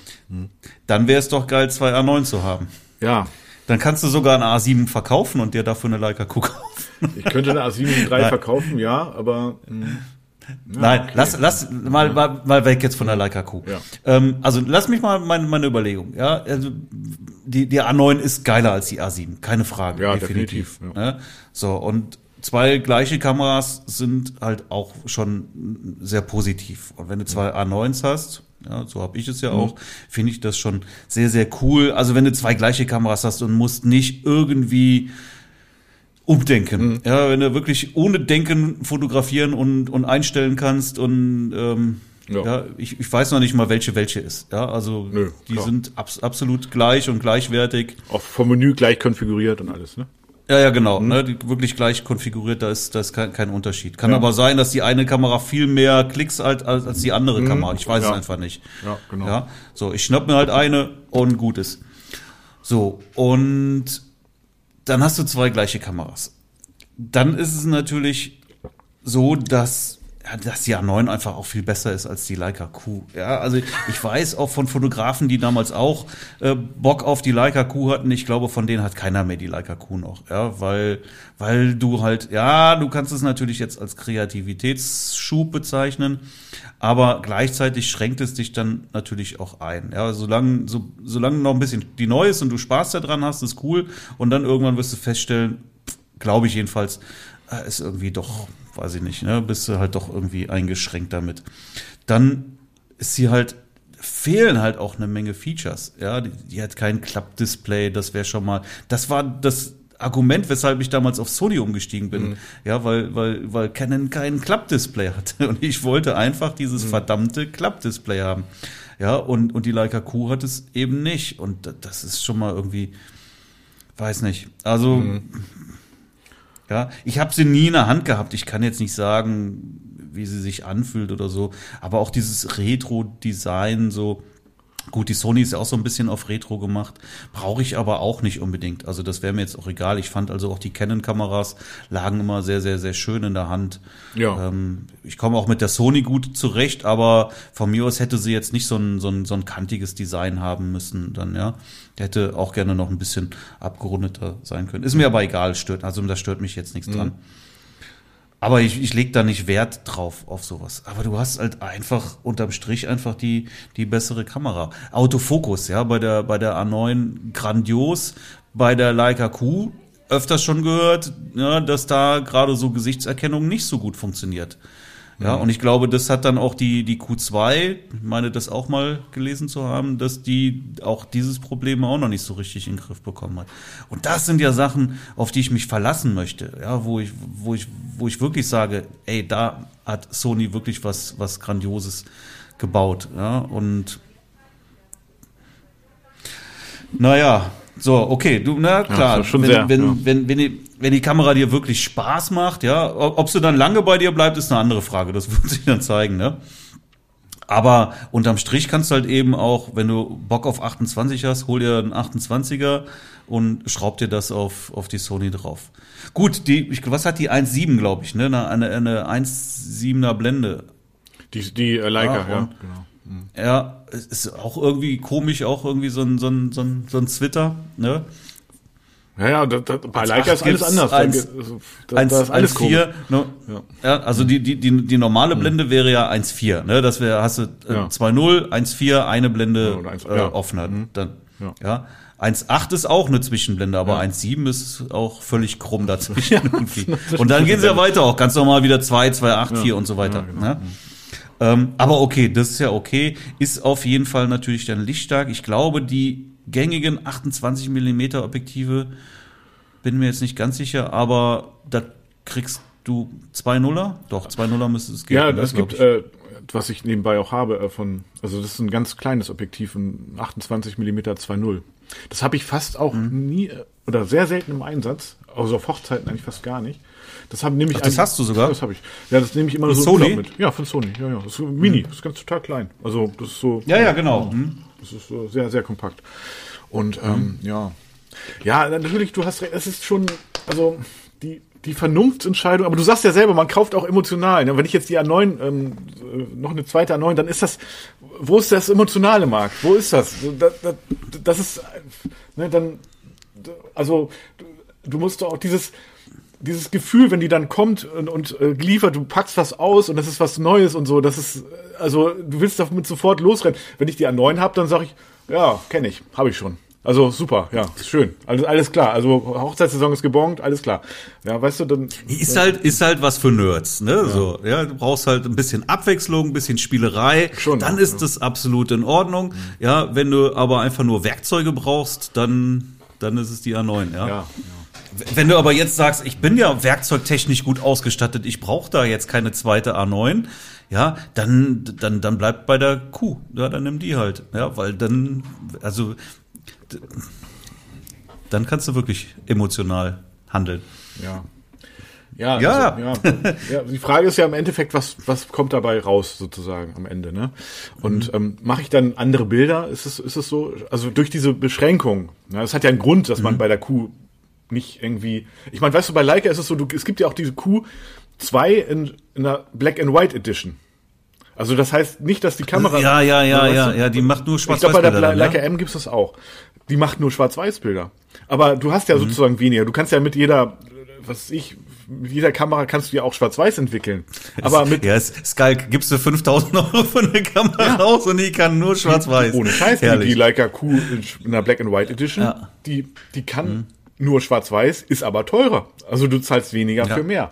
[SPEAKER 2] Dann wäre es doch geil, zwei A9 zu haben.
[SPEAKER 1] Ja,
[SPEAKER 2] Dann kannst du sogar eine A7 verkaufen und dir dafür eine Leica Q kaufen.
[SPEAKER 1] ich könnte eine A7 III <laughs> verkaufen, ja, aber mh,
[SPEAKER 2] Nein,
[SPEAKER 1] okay.
[SPEAKER 2] lass, lass mal, mal, mal weg jetzt von der Leica Q.
[SPEAKER 1] Ja.
[SPEAKER 2] Ähm, also lass mich mal meine, meine Überlegung. Ja, also die, die A9 ist geiler als die A7, keine Frage.
[SPEAKER 1] Ja, definitiv,
[SPEAKER 2] Ne? So und zwei gleiche Kameras sind halt auch schon sehr positiv. Und wenn du zwei A9s hast, ja, so habe ich es ja auch, finde ich das schon sehr, sehr cool. Also wenn du zwei gleiche Kameras hast und musst nicht irgendwie umdenken. Ja, wenn du wirklich ohne Denken fotografieren und, und einstellen kannst und ähm,
[SPEAKER 1] Ja.
[SPEAKER 2] ja, ich, ich weiß noch nicht mal, welche welche ist. Ja, also
[SPEAKER 1] Nö,
[SPEAKER 2] die
[SPEAKER 1] klar.
[SPEAKER 2] sind abs absolut gleich und gleichwertig.
[SPEAKER 1] auch vom Menü gleich konfiguriert und alles, ne?
[SPEAKER 2] Ja, ja, genau. Ne, die, wirklich gleich konfiguriert, da ist, da ist kein, kein Unterschied. Kann
[SPEAKER 1] Ja.
[SPEAKER 2] aber sein, dass die eine Kamera viel mehr Klicks halt als, als die andere Kamera. Ich weiß
[SPEAKER 1] Ja.
[SPEAKER 2] es einfach nicht.
[SPEAKER 1] Ja, genau.
[SPEAKER 2] Ja, so, ich schnapp mir halt eine und gut ist. So, und dann hast du zwei gleiche Kameras. Dann ist es natürlich so, dass, dass die A9 einfach auch viel besser ist als die Leica Q. Ja, also ich weiß auch von Fotografen, die damals auch äh, Bock auf die Leica Q hatten. Ich glaube, von denen hat keiner mehr die Leica Q noch. Ja, weil, weil du halt, ja, du kannst es natürlich jetzt als Kreativitätsschub bezeichnen, aber gleichzeitig schränkt es dich dann natürlich auch ein. Ja, solange, so, solange noch ein bisschen die neu ist und du Spaß daran hast, ist cool. Und dann irgendwann wirst du feststellen, glaube ich jedenfalls, ist irgendwie doch, weiß ich nicht, ne, bist du halt doch irgendwie eingeschränkt damit. Dann ist sie halt fehlen halt auch eine Menge Features. Ja, die, die hat kein Klappdisplay, das wäre schon mal, das war das Argument, weshalb ich damals auf Sony umgestiegen bin. Mhm. Ja, weil, weil, weil Canon kein Klappdisplay hatte. Und ich wollte einfach dieses mhm. verdammte Klappdisplay haben. Ja, und, und die Leica Q hat es eben nicht. Und das ist schon mal irgendwie, weiß nicht. Also, mhm. Ja, ich habe sie nie in der Hand gehabt. Ich kann jetzt nicht sagen, wie sie sich anfühlt oder so. Aber auch dieses Retro-Design, so, Gut, die Sony ist ja auch so ein bisschen auf Retro gemacht, brauche ich aber auch nicht unbedingt. Also das wäre mir jetzt auch egal. Ich fand also auch die Canon-Kameras lagen immer sehr, sehr, sehr schön in der Hand. Ja. Ähm, ich komme auch mit der Sony gut zurecht, aber von mir aus hätte sie jetzt nicht so ein, so ein, so ein kantiges Design haben müssen. Dann ja, hätte auch gerne noch ein bisschen abgerundeter sein können. Ist mir aber egal, stört. Also da stört mich jetzt nichts mhm. dran. Aber ich, ich leg da nicht Wert drauf auf sowas. Aber du hast halt einfach unterm Strich einfach die, die bessere Kamera. Autofokus, ja, bei der, bei der A9 grandios, bei der Leica Q öfters schon gehört, ja, dass da gerade so Gesichtserkennung nicht so gut funktioniert. Ja, mhm. und ich glaube, das hat dann auch die, die Q2, ich meine das auch mal gelesen zu haben, dass die auch dieses Problem auch noch nicht so richtig in den Griff bekommen hat. Und das sind ja Sachen, auf die ich mich verlassen möchte, ja, wo ich, wo ich, wo ich wirklich sage, ey, da hat Sony wirklich was, was Grandioses gebaut, ja, und naja, so, okay, du, na klar, ja, wenn, sehr, wenn, ja. wenn, wenn, die, wenn die Kamera dir wirklich Spaß macht, ja, ob sie dann lange bei dir bleibt, ist eine andere Frage. Das <laughs> wird sich dann zeigen, ne? Aber unterm Strich kannst du halt eben auch, wenn du Bock auf 28 hast, hol dir einen 28er und schraub dir das auf, auf die Sony drauf. Gut, die, ich, was hat die 1.7, glaube ich, ne? Eine, eine, eine 1.7er Blende.
[SPEAKER 1] Die, die äh, Leica, ja, ja
[SPEAKER 2] genau. Mhm. Ja, ist auch irgendwie komisch, auch irgendwie so ein, so ein, so ein, so ein Twitter, ne?
[SPEAKER 1] Ja, ja, da, da, bei Leica ist alles anders.
[SPEAKER 2] Eins, also, da, eins, da ist alles 4, ne? ja. ja. also die, die, die, die normale mhm. Blende wäre ja 1,4, ne? Das wäre, hast du äh, ja. 2,0, 1,4, eine Blende ja, 1, äh, offener. Mhm. Dann, ja. ja. 1,8 ist auch eine Zwischenblende, aber ja. 1,7 ist auch völlig krumm <laughs> dazwischen. Und dann gehen sie ja weiter auch, ganz normal wieder 2, 2,8, ja. 4 und so weiter. Genau. ne? Ähm, aber okay, das ist ja okay. Ist auf jeden Fall natürlich dann lichtstark. Ich glaube, die gängigen 28 Millimeter Objektive, bin mir jetzt nicht ganz sicher, aber da kriegst du zwei Nuller? Doch, zwei Nuller müsste es
[SPEAKER 1] geben. Ja, es gibt, äh, was ich nebenbei auch habe, äh, von, also das ist ein ganz kleines Objektiv, ein 28 Millimeter 2.0. Das habe ich fast auch mhm. nie oder sehr selten im Einsatz, also auf Hochzeiten eigentlich fast gar nicht. Das haben nämlich
[SPEAKER 2] das hast du sogar?
[SPEAKER 1] Das habe ich. Ja, das nehme ich immer von so Sony? mit. Ja, von Sony. Ja, ja. Das ist mini. Das ist ganz total klein. Also das ist so.
[SPEAKER 2] Ja, ja, genau. Mhm.
[SPEAKER 1] Das ist so sehr, sehr kompakt. Und ähm, mhm. ja, ja, natürlich. Du hast recht. Es ist schon, also die die Vernunftsentscheidung, aber du sagst ja selber, man kauft auch emotional. Ne? Wenn ich jetzt die A9, ähm, noch eine zweite A9, dann ist das, wo ist das emotionale Markt? Wo ist das? Das, das, das ist, ne, dann, also du musst auch dieses, dieses Gefühl, wenn die dann kommt und, und äh, geliefert, du packst was aus und das ist was Neues und so, das ist, also du willst damit sofort losrennen. Wenn ich die A9 habe, dann sage ich, ja, kenne ich, habe ich schon. Also super, ja, schön. Alles, alles klar. Also Hochzeitssaison ist gebongt, alles klar. Ja, weißt du, dann.
[SPEAKER 2] Ist halt, ist halt was für Nerds, ne? Ja. So, ja, du brauchst halt ein bisschen Abwechslung, ein bisschen Spielerei. Schon. Dann ist ja. das absolut in Ordnung. Mhm. Ja, wenn du aber einfach nur Werkzeuge brauchst, dann, dann ist es die A9, ja. ja. ja. Wenn du aber jetzt sagst, ich bin ja werkzeugtechnisch gut ausgestattet, ich brauche da jetzt keine zweite A9, ja, dann, dann, dann bleibt bei der Q, ja, dann nimm die halt, ja, weil dann, also, dann kannst du wirklich emotional handeln.
[SPEAKER 1] Ja. Ja, ja. Also, ja. ja. Die Frage ist ja im Endeffekt, was, was kommt dabei raus sozusagen am Ende, ne? Und mhm. ähm, mache ich dann andere Bilder? Ist es, ist es so? Also durch diese Beschränkung, ne? es hat ja einen Grund, dass man mhm. bei der Q nicht irgendwie. Ich meine, weißt du, bei Leica ist es so, du, es gibt ja auch diese Q2 in, in einer Black and White Edition. Also das heißt nicht, dass die Kamera.
[SPEAKER 2] Ja, ja, ja, ja, ja, die macht nur
[SPEAKER 1] Schwarz-Weiß. Ich glaube, bei der Leica ja? M gibt's das auch. Die macht nur Schwarz-Weiß-Bilder. Aber du hast ja mhm. sozusagen weniger. Du kannst ja mit jeder, was ich, mit jeder Kamera kannst du ja auch Schwarz-Weiß entwickeln. Aber mit.
[SPEAKER 2] Ja, Skalk, gibst du 5000 Euro für eine Kamera ja. raus und die kann nur Schwarz-Weiß.
[SPEAKER 1] Ohne Scheiß. Die, die Leica Q in der Black and White Edition, ja. die, die kann mhm nur schwarz-weiß, ist aber teurer. Also du zahlst weniger ja. für mehr.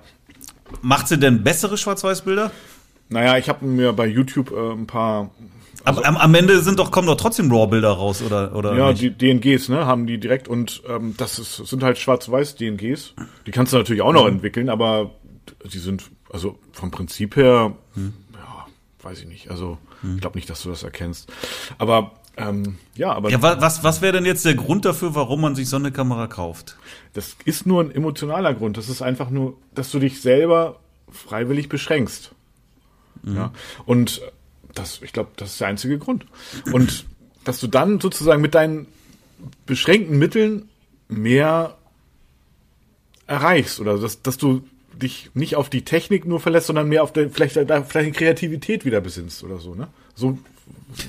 [SPEAKER 2] Macht sie denn bessere Schwarz-Weiß-Bilder?
[SPEAKER 1] Naja, ich habe mir bei YouTube äh, ein paar
[SPEAKER 2] Also, am, am Ende sind doch, kommen doch trotzdem RAW-Bilder raus, oder? oder
[SPEAKER 1] ja, nicht? die DNGs, ne, haben die direkt und ähm, das ist, sind halt schwarz-weiß DNGs. Die kannst du natürlich auch noch mhm. entwickeln, aber die sind, also vom Prinzip her, hm. ja, weiß ich nicht. Also, hm. ich glaube nicht, dass du das erkennst. Aber ähm, ja, aber.
[SPEAKER 2] Ja, was, was wäre denn jetzt der Grund dafür, warum man sich so eine Kamera kauft?
[SPEAKER 1] Das ist nur ein emotionaler Grund. Das ist einfach nur, dass du dich selber freiwillig beschränkst. Mhm. Ja. Und das, ich glaube, das ist der einzige Grund. Und dass du dann sozusagen mit deinen beschränkten Mitteln mehr erreichst oder dass, dass du dich nicht auf die Technik nur verlässt, sondern mehr auf der, vielleicht, vielleicht eine Kreativität wieder besinnst oder so, ne? So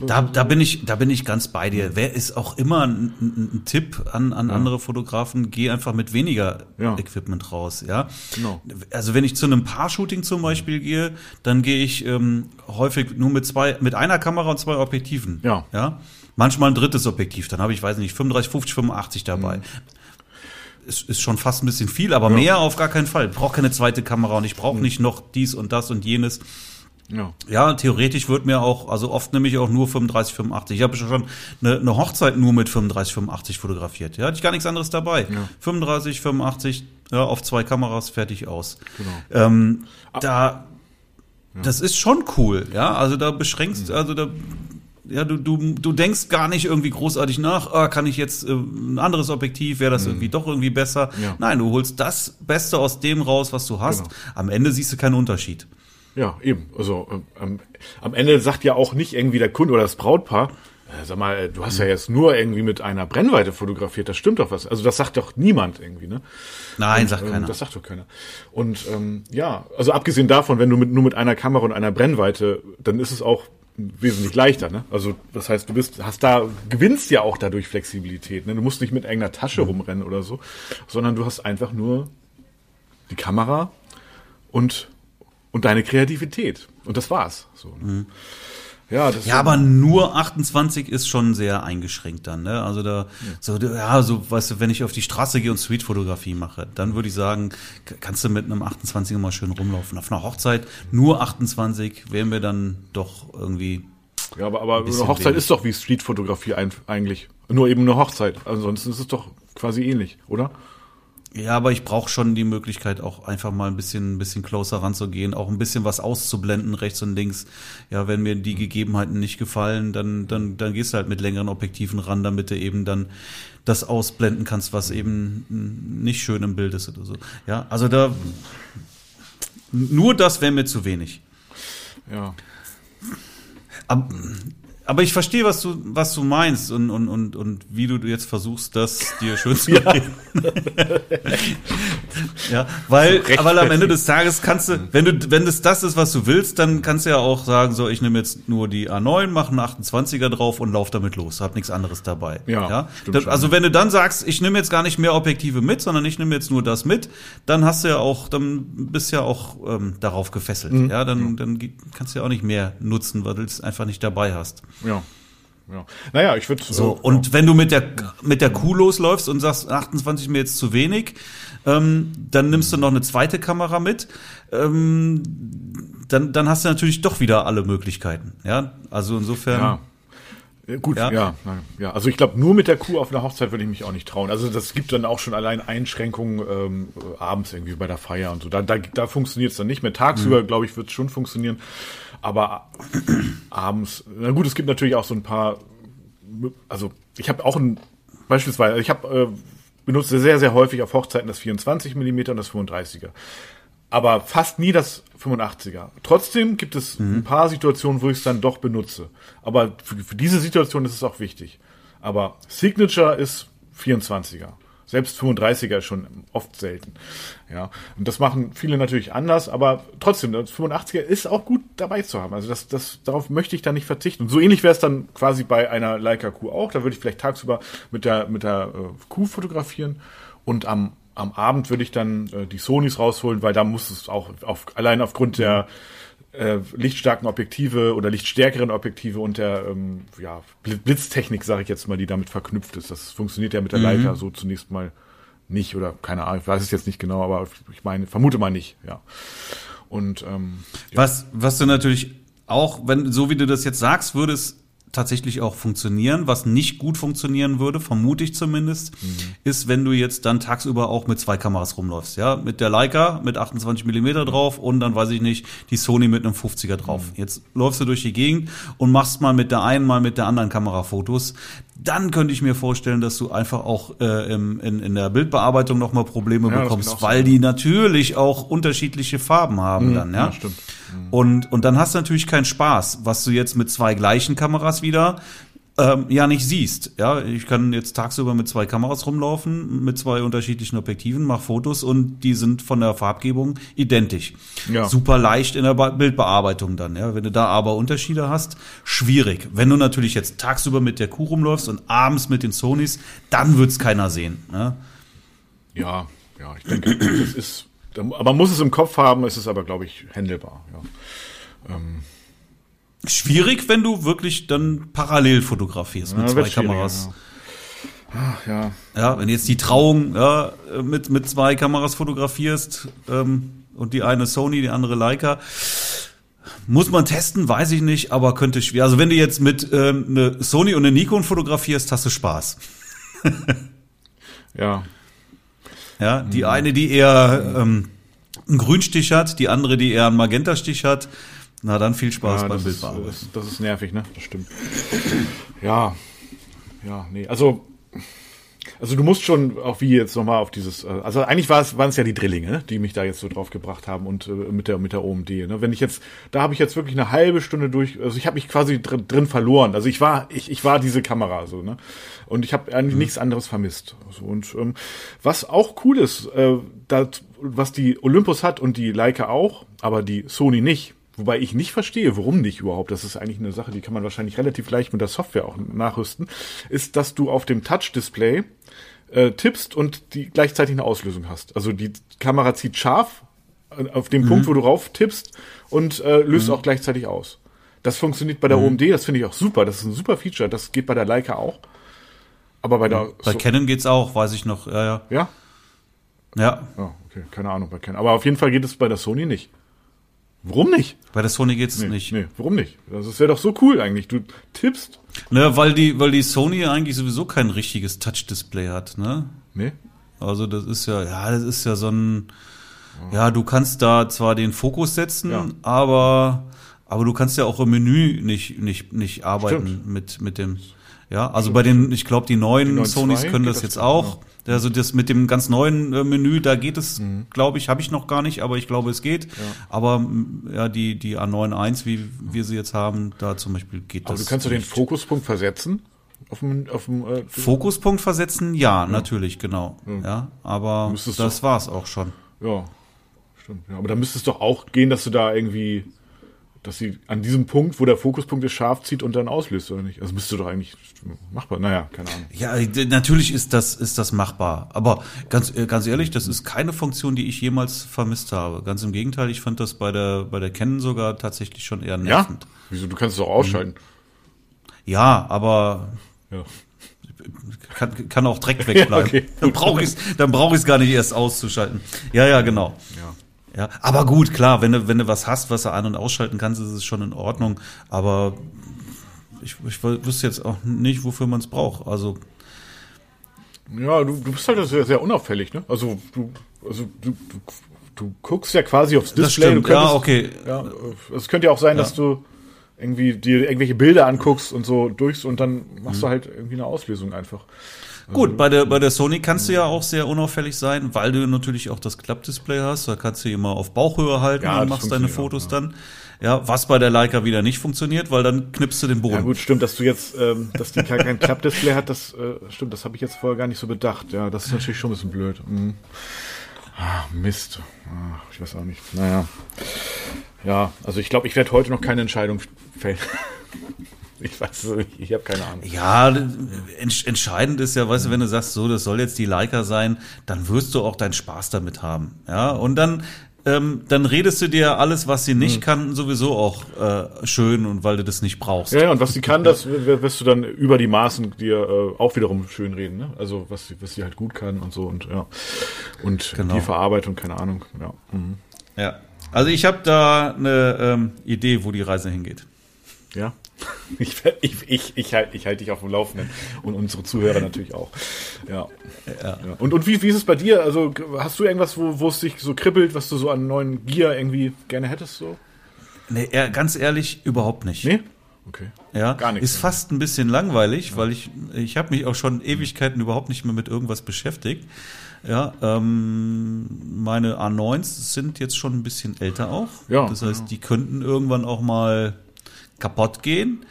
[SPEAKER 2] da, da bin ich, da bin ich ganz bei dir. Wer ist auch immer ein, ein Tipp an, an ja. andere Fotografen? Geh einfach mit weniger ja. Equipment raus, ja. Genau. Also wenn ich zu einem Paar-Shooting zum Beispiel gehe, dann gehe ich ähm, häufig nur mit zwei, mit einer Kamera und zwei Objektiven. Ja. Ja. Manchmal ein drittes Objektiv. Dann habe ich, weiß nicht, 35, 50, 85 dabei. Mhm ist, ist schon fast ein bisschen viel, aber ja. mehr auf gar keinen Fall. Ich brauche keine zweite Kamera und ich brauche mhm. nicht noch dies und das und jenes. Ja. ja, theoretisch wird mir auch, also oft nehme ich auch nur 35, 85. Ich habe schon eine, eine Hochzeit nur mit 35, 85 fotografiert. Ja, hatte ich gar nichts anderes dabei. Ja. 35, 85, ja, auf zwei Kameras fertig aus. Genau. Ähm, da, ja. das ist schon cool, ja. Also da beschränkst, mhm. also da, ja, du, du, du denkst gar nicht irgendwie großartig nach, ah, kann ich jetzt äh, ein anderes Objektiv, wäre das mhm. irgendwie doch irgendwie besser. Ja. Nein, du holst das Beste aus dem raus, was du hast. Genau. Am Ende siehst du keinen Unterschied.
[SPEAKER 1] Ja, eben. Also ähm, am Ende sagt ja auch nicht irgendwie der Kunde oder das Brautpaar, äh, sag mal, du hast ja jetzt nur irgendwie mit einer Brennweite fotografiert, das stimmt doch was. Also das sagt doch niemand irgendwie, ne?
[SPEAKER 2] Nein, und, sagt ähm, keiner.
[SPEAKER 1] Das sagt doch keiner. Und ähm, ja, also abgesehen davon, wenn du mit, nur mit einer Kamera und einer Brennweite, dann ist es auch wesentlich leichter, ne? Also das heißt, du bist, hast da, gewinnst ja auch dadurch Flexibilität, ne? Du musst nicht mit irgendeiner Tasche mhm. rumrennen oder so, sondern du hast einfach nur die Kamera und und deine Kreativität. Und das war's. So, ne? mhm.
[SPEAKER 2] Ja, das ja, aber nur 28 ist schon sehr eingeschränkt dann, ne? Also da, ja. so, ja, so, weißt du, wenn ich auf die Straße gehe und Streetfotografie mache, dann würde ich sagen, kannst du mit einem 28er mal schön rumlaufen. Auf einer Hochzeit nur 28 wären wir dann doch irgendwie.
[SPEAKER 1] Ja, aber, aber ein eine Hochzeit wenig. ist doch wie Streetfotografie eigentlich. Nur eben eine Hochzeit. Ansonsten ist es doch quasi ähnlich, oder?
[SPEAKER 2] Ja, aber ich brauche schon die Möglichkeit, auch einfach mal ein bisschen, ein bisschen closer ranzugehen, auch ein bisschen was auszublenden, rechts und links. Ja, wenn mir die Gegebenheiten nicht gefallen, dann, dann, dann gehst du halt mit längeren Objektiven ran, damit du eben dann das ausblenden kannst, was eben nicht schön im Bild ist oder so. Ja, also da, nur das wäre mir zu wenig.
[SPEAKER 1] Ja.
[SPEAKER 2] Aber, aber ich verstehe, was du, was du meinst und, und, und, und wie du jetzt versuchst, das dir schön zu reden. <laughs> ja, weil, so weil am Ende des Tages kannst du, wenn du, wenn das das ist, was du willst, dann kannst du ja auch sagen, so, ich nehme jetzt nur die A9, mache einen 28er drauf und lauf damit los. Hab nichts anderes dabei. Ja. ja? Das, also wenn du dann sagst, ich nehme jetzt gar nicht mehr Objektive mit, sondern ich nehme jetzt nur das mit, dann hast du ja auch, dann bist du ja auch ähm, darauf gefesselt. Mhm. Ja, dann, dann kannst du ja auch nicht mehr nutzen, weil du es einfach nicht dabei hast.
[SPEAKER 1] Ja. Ja. Naja, ich würde
[SPEAKER 2] so. Äh, und ja. wenn du mit der mit der Kuh losläufst und sagst 28 mir jetzt zu wenig, ähm, dann nimmst du noch eine zweite Kamera mit. Ähm, dann dann hast du natürlich doch wieder alle Möglichkeiten. Ja, also insofern.
[SPEAKER 1] Ja. Gut, ja, ja, ja. Also ich glaube, nur mit der Kuh auf einer Hochzeit würde ich mich auch nicht trauen. Also das gibt dann auch schon allein Einschränkungen ähm, abends irgendwie bei der Feier und so. Da, da, da funktioniert es dann nicht mehr. Tagsüber, mhm. glaube ich, wird es schon funktionieren. Aber abends, na gut, es gibt natürlich auch so ein paar, also ich habe auch ein, beispielsweise, ich habe äh, benutze sehr, sehr häufig auf Hochzeiten das 24 mm und das 35er. Aber fast nie das 85er. Trotzdem gibt es mhm. ein paar Situationen, wo ich es dann doch benutze. Aber für, für diese Situation ist es auch wichtig. Aber Signature ist 24er. Selbst 35er ist schon oft selten. Ja, und das machen viele natürlich anders, aber trotzdem, das 85er ist auch gut dabei zu haben. Also das, das, darauf möchte ich dann nicht verzichten. Und so ähnlich wäre es dann quasi bei einer Leica Q auch. Da würde ich vielleicht tagsüber mit der, mit der äh, Q fotografieren und am am Abend würde ich dann äh, die Sonys rausholen, weil da muss es auch auf, allein aufgrund der äh, lichtstarken Objektive oder lichtstärkeren Objektive und der ähm, ja, Blitztechnik, sage ich jetzt mal, die damit verknüpft ist. Das funktioniert ja mit der mhm. Leica so zunächst mal nicht oder keine Ahnung, ich weiß es jetzt nicht genau, aber ich meine, vermute mal nicht, ja. Und ähm,
[SPEAKER 2] ja. was was du natürlich auch, wenn so wie du das jetzt sagst, würdest tatsächlich auch funktionieren. Was nicht gut funktionieren würde, vermute ich zumindest, mhm. ist, wenn du jetzt dann tagsüber auch mit zwei Kameras rumläufst. Ja, mit der Leica mit 28 Millimeter drauf und dann weiß ich nicht, die Sony mit einem 50er drauf. Mhm. Jetzt läufst du durch die Gegend und machst mal mit der einen, mal mit der anderen Kamera Fotos dann könnte ich mir vorstellen, dass du einfach auch äh, im, in, in der Bildbearbeitung nochmal Probleme ja, bekommst, weil die natürlich auch unterschiedliche Farben haben mhm, dann, ja. ja stimmt. Mhm. Und, und dann hast du natürlich keinen Spaß, was du jetzt mit zwei gleichen Kameras wieder ähm, ja nicht siehst. Ja, ich kann jetzt tagsüber mit zwei Kameras rumlaufen, mit zwei unterschiedlichen Objektiven, mache Fotos und die sind von der Farbgebung identisch. Ja. Super leicht in der Bildbearbeitung dann. Ja, wenn du da aber Unterschiede hast, schwierig. Wenn du natürlich jetzt tagsüber mit der Kuh rumläufst und abends mit den Sonys, dann wird's keiner sehen. Ne?
[SPEAKER 1] Ja, ja, ich denke, das ist, aber man muss es im Kopf haben, es ist aber, glaube ich, händelbar. Ja. Ähm
[SPEAKER 2] Schwierig, wenn du wirklich dann parallel fotografierst ja, mit zwei Kameras.
[SPEAKER 1] Ach, ja.
[SPEAKER 2] Ja, wenn jetzt die Trauung ja, mit, mit zwei Kameras fotografierst ähm, und die eine Sony, die andere Leica, muss man testen, weiß ich nicht, aber könnte schwer. Also wenn du jetzt mit ähm, eine Sony und eine Nikon fotografierst, hast du Spaß.
[SPEAKER 1] ja.
[SPEAKER 2] Ja, die mhm. eine, die eher ähm, einen Grünstich hat, die andere, die eher einen Magentastich hat. Na dann viel Spaß ja, beim Bildbearbeiten.
[SPEAKER 1] Das, das ist nervig, ne? Das stimmt. Ja, ja, nee. Also, also du musst schon auch wie jetzt nochmal auf dieses, äh, also eigentlich war es, waren es ja die Drillinge, ne, die mich da jetzt so drauf gebracht haben und äh, mit der mit der OMD. Ne? Wenn ich jetzt, da habe ich jetzt wirklich eine halbe Stunde durch, also ich habe mich quasi drin, drin verloren. Also ich war, ich, ich war diese Kamera so, ne? Und ich habe eigentlich mhm. nichts anderes vermisst. So, und ähm, was auch cool ist, äh, das, was die Olympus hat und die Leica auch, aber die Sony nicht, Wobei ich nicht verstehe, warum nicht überhaupt, das ist eigentlich eine Sache, die kann man wahrscheinlich relativ leicht mit der Software auch nachrüsten, ist, dass du auf dem Touch-Display äh, tippst und die gleichzeitig eine Auslösung hast. Also die Kamera zieht scharf äh, auf dem mhm. Punkt, wo du rauf tippst und äh, löst mhm. auch gleichzeitig aus. Das funktioniert bei der mhm. OMD, das finde ich auch super, das ist ein super Feature, das geht bei der Leica auch. Aber bei der
[SPEAKER 2] Bei so Canon geht's auch, weiß ich noch, ja, ja.
[SPEAKER 1] Ja? Ja. Ja, okay, keine Ahnung bei Canon. Aber auf jeden Fall geht es bei der Sony nicht. Warum nicht?
[SPEAKER 2] Bei der Sony geht's nee, nicht.
[SPEAKER 1] Nee, warum nicht? Das wäre doch so cool eigentlich. Du tippst.
[SPEAKER 2] Ne, weil die, weil die Sony eigentlich sowieso kein richtiges Touch-Display hat, ne?
[SPEAKER 1] Nee.
[SPEAKER 2] Also das ist ja, ja, das ist ja so ein, ja, du kannst da zwar den Fokus setzen, ja. aber, aber du kannst ja auch im Menü nicht, nicht, nicht arbeiten Stimmt. mit, mit dem, ja, also Stimmt. bei den, ich glaube, die neuen, die Sonys können das, das jetzt auch. Ja. Also das mit dem ganz neuen äh, Menü, da geht es, mhm. glaube ich, habe ich noch gar nicht, aber ich glaube, es geht. Ja. Aber ja, die, die A91, wie wir sie jetzt haben, da zum Beispiel geht aber das.
[SPEAKER 1] Aber du kannst du den Fokuspunkt versetzen? Auf dem, auf dem,
[SPEAKER 2] äh, Fokuspunkt versetzen, ja, ja. natürlich, genau. Ja, ja aber das doch, war's auch schon.
[SPEAKER 1] Ja, stimmt. Ja, aber da müsste es doch auch gehen, dass du da irgendwie dass sie an diesem Punkt, wo der Fokuspunkt ist, scharf zieht und dann auslöst, oder nicht? Also müsste doch eigentlich machbar. Naja, keine Ahnung.
[SPEAKER 2] Ja, natürlich ist das, ist das machbar. Aber ganz, äh, ganz ehrlich, das ist keine Funktion, die ich jemals vermisst habe. Ganz im Gegenteil, ich fand das bei der, bei der Canon sogar tatsächlich schon eher nervend. Ja?
[SPEAKER 1] Wieso? Du kannst es auch ausschalten.
[SPEAKER 2] Ja, aber ja. Kann, kann auch direkt <laughs> wegbleiben. ja, okay. Dann brauche ich es brauch gar nicht erst auszuschalten. Ja, ja, genau. Ja. Ja, aber gut, klar, wenn du, wenn du was hast, was du an- und ausschalten kannst, ist es schon in Ordnung. Aber ich, ich wüsste jetzt auch nicht, wofür man es braucht. Also.
[SPEAKER 1] Ja, du, du bist halt sehr, sehr unauffällig, ne? Also du, also du, du, du guckst ja quasi aufs Display.
[SPEAKER 2] Könntest, ja, okay.
[SPEAKER 1] Ja, es könnte ja auch sein, ja. dass du irgendwie dir irgendwelche Bilder anguckst und so durchs und dann machst mhm. du halt irgendwie eine Auslösung einfach.
[SPEAKER 2] Gut, also, bei der, bei der Sony kannst du ja auch sehr unauffällig sein, weil du natürlich auch das Klappdisplay hast. Da kannst du immer auf Bauchhöhe halten ja, und machst deine Fotos ja. dann. Ja, was bei der Leica wieder nicht funktioniert, weil dann knippst du den Boden. Ja
[SPEAKER 1] gut, stimmt, dass du jetzt, ähm, dass die kein Klappdisplay hat, das äh, stimmt, das habe ich jetzt vorher gar nicht so bedacht. Ja, das ist natürlich schon ein bisschen blöd. Mhm. Ah, Mist. Ah, ich weiß auch nicht. Naja. Ja, also ich glaube, ich werde heute noch keine Entscheidung fällen. Ich weiß ich habe keine Ahnung.
[SPEAKER 2] Ja, entscheidend ist ja, weißt du, wenn du sagst, so, das soll jetzt die Leica sein, dann wirst du auch deinen Spaß damit haben. Ja, und dann, ähm, dann redest du dir alles, was sie nicht mhm. kann, sowieso auch äh, schön und weil du das nicht brauchst.
[SPEAKER 1] Ja, und was sie kann, das wirst du dann über die Maßen dir äh, auch wiederum schön reden. Ne? Also was, was sie halt gut kann und so und ja. Und genau. die Verarbeitung, keine Ahnung. Ja. Mhm.
[SPEAKER 2] Ja. Also ich habe da eine ähm, Idee, wo die Reise hingeht.
[SPEAKER 1] Ja. <laughs> Ich, ich, ich, ich halte ich halt dich auf dem Laufenden und unsere Zuhörer natürlich auch. Ja. ja. ja. Und, und wie, wie ist es bei dir? Also hast du irgendwas, wo, wo es dich so kribbelt, was du so an neuen Gear irgendwie gerne hättest? So?
[SPEAKER 2] Nee, ganz ehrlich, überhaupt nicht.
[SPEAKER 1] Nee? Okay.
[SPEAKER 2] Ja, Gar nichts ist fast ein bisschen langweilig, ja. weil ich, ich habe mich auch schon Ewigkeiten überhaupt nicht mehr mit irgendwas beschäftigt. Ja, ähm, meine A9s sind jetzt schon ein bisschen älter auch. Ja. Das heißt, die könnten irgendwann auch mal kaputt gehen.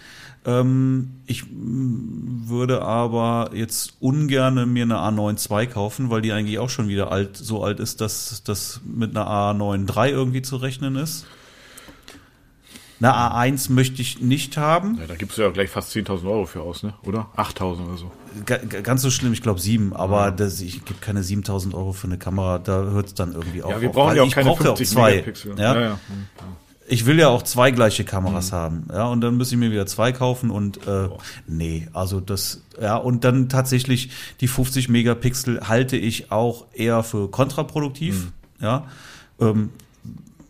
[SPEAKER 2] Ähm, ich würde aber jetzt ungern mir eine A9 II kaufen, weil die eigentlich auch schon wieder alt, so alt ist, dass das mit einer A9 III irgendwie zu rechnen ist. Eine A1 möchte ich nicht haben.
[SPEAKER 1] Ja, da gibst du ja gleich fast 10.000 Euro für aus, ne? oder? 8.000 oder so.
[SPEAKER 2] G ganz so schlimm, ich glaube 7, aber ja. das, ich gebe keine 7.000 Euro für eine Kamera, da hört es dann irgendwie
[SPEAKER 1] auf. Ja, wir brauchen ja auch keine 50
[SPEAKER 2] auch zwei.
[SPEAKER 1] Megapixel.
[SPEAKER 2] Ja? Ja, ja. Ich will ja auch zwei gleiche Kameras mhm. haben, ja, und dann muss ich mir wieder zwei kaufen und äh, nee, also das, ja, und dann tatsächlich die 50 Megapixel halte ich auch eher für kontraproduktiv, mhm. ja. Ähm,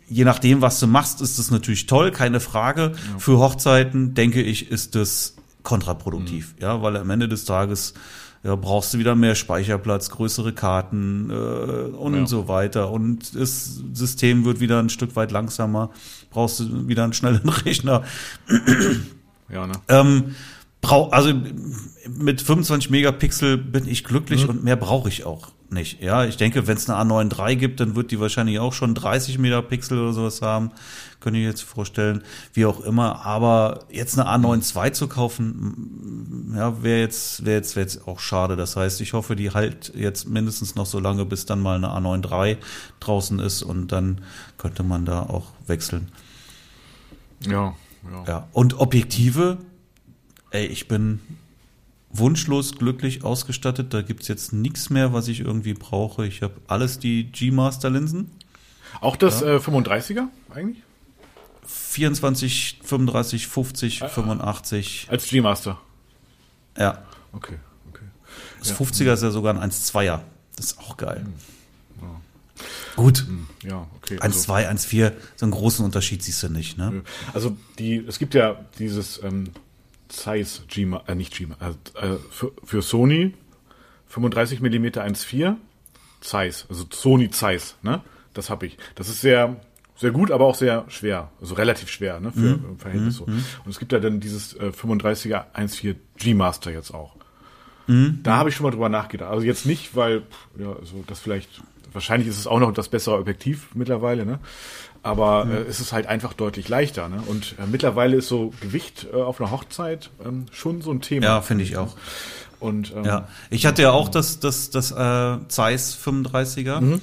[SPEAKER 2] je nachdem, was du machst, ist das natürlich toll, keine Frage. Ja. Für Hochzeiten, denke ich, ist das kontraproduktiv, mhm. ja, weil am Ende des Tages ja, brauchst du wieder mehr Speicherplatz, größere Karten äh, und ja. so weiter. Und das System wird wieder ein Stück weit langsamer, brauchst du wieder einen schnellen <laughs> Rechner.
[SPEAKER 1] Ja, ne?
[SPEAKER 2] Ähm, brau also mit 25 Megapixel bin ich glücklich mhm. und mehr brauche ich auch nicht. Ja, ich denke, wenn es eine A9 III gibt, dann wird die wahrscheinlich auch schon 30 Megapixel oder sowas haben. Könnte ich jetzt vorstellen, wie auch immer. Aber jetzt eine A9 II zu kaufen, ja, wäre jetzt, wäre jetzt, wäre jetzt auch schade. Das heißt, ich hoffe, die halt jetzt mindestens noch so lange, bis dann mal eine A9 III draußen ist und dann könnte man da auch wechseln.
[SPEAKER 1] Ja,
[SPEAKER 2] ja. ja. Und Objektive, ey, ich bin wunschlos glücklich ausgestattet. Da gibt es jetzt nichts mehr, was ich irgendwie brauche. Ich habe alles die G-Master-Linsen.
[SPEAKER 1] Auch das ja. äh, 35er eigentlich?
[SPEAKER 2] 24, 35, 50, äh, 85.
[SPEAKER 1] Als G-Master?
[SPEAKER 2] Ja.
[SPEAKER 1] Okay, okay.
[SPEAKER 2] Das ja. 50er ist ja sogar ein 1,2er. Das ist auch geil. Hm. Ja. Gut. Hm.
[SPEAKER 1] Ja, okay.
[SPEAKER 2] 1,2, also, 1,4, so einen großen Unterschied siehst du nicht, ne?
[SPEAKER 1] Also die, es gibt ja dieses ähm, Zeiss G, äh, nicht G, äh, äh, für, für Sony 35 mm 1.4 Zeiss, also Sony Zeiss, ne? Das habe ich. Das ist sehr sehr gut, aber auch sehr schwer, also relativ schwer, ne, für mhm. Verhältnis so. Mhm. Und es gibt ja dann dieses äh, 35er 1.4 G Master jetzt auch. Mhm. Da habe ich schon mal drüber nachgedacht. Also jetzt nicht, weil ja, also das vielleicht wahrscheinlich ist es auch noch das bessere Objektiv mittlerweile, ne? Aber äh, es ist halt einfach deutlich leichter. Ne? Und äh, mittlerweile ist so Gewicht äh, auf einer Hochzeit ähm, schon so ein Thema.
[SPEAKER 2] Ja, finde ich auch.
[SPEAKER 1] Und,
[SPEAKER 2] ähm, ja, ich hatte ja auch das, das, das äh, Zeiss 35er. Mhm.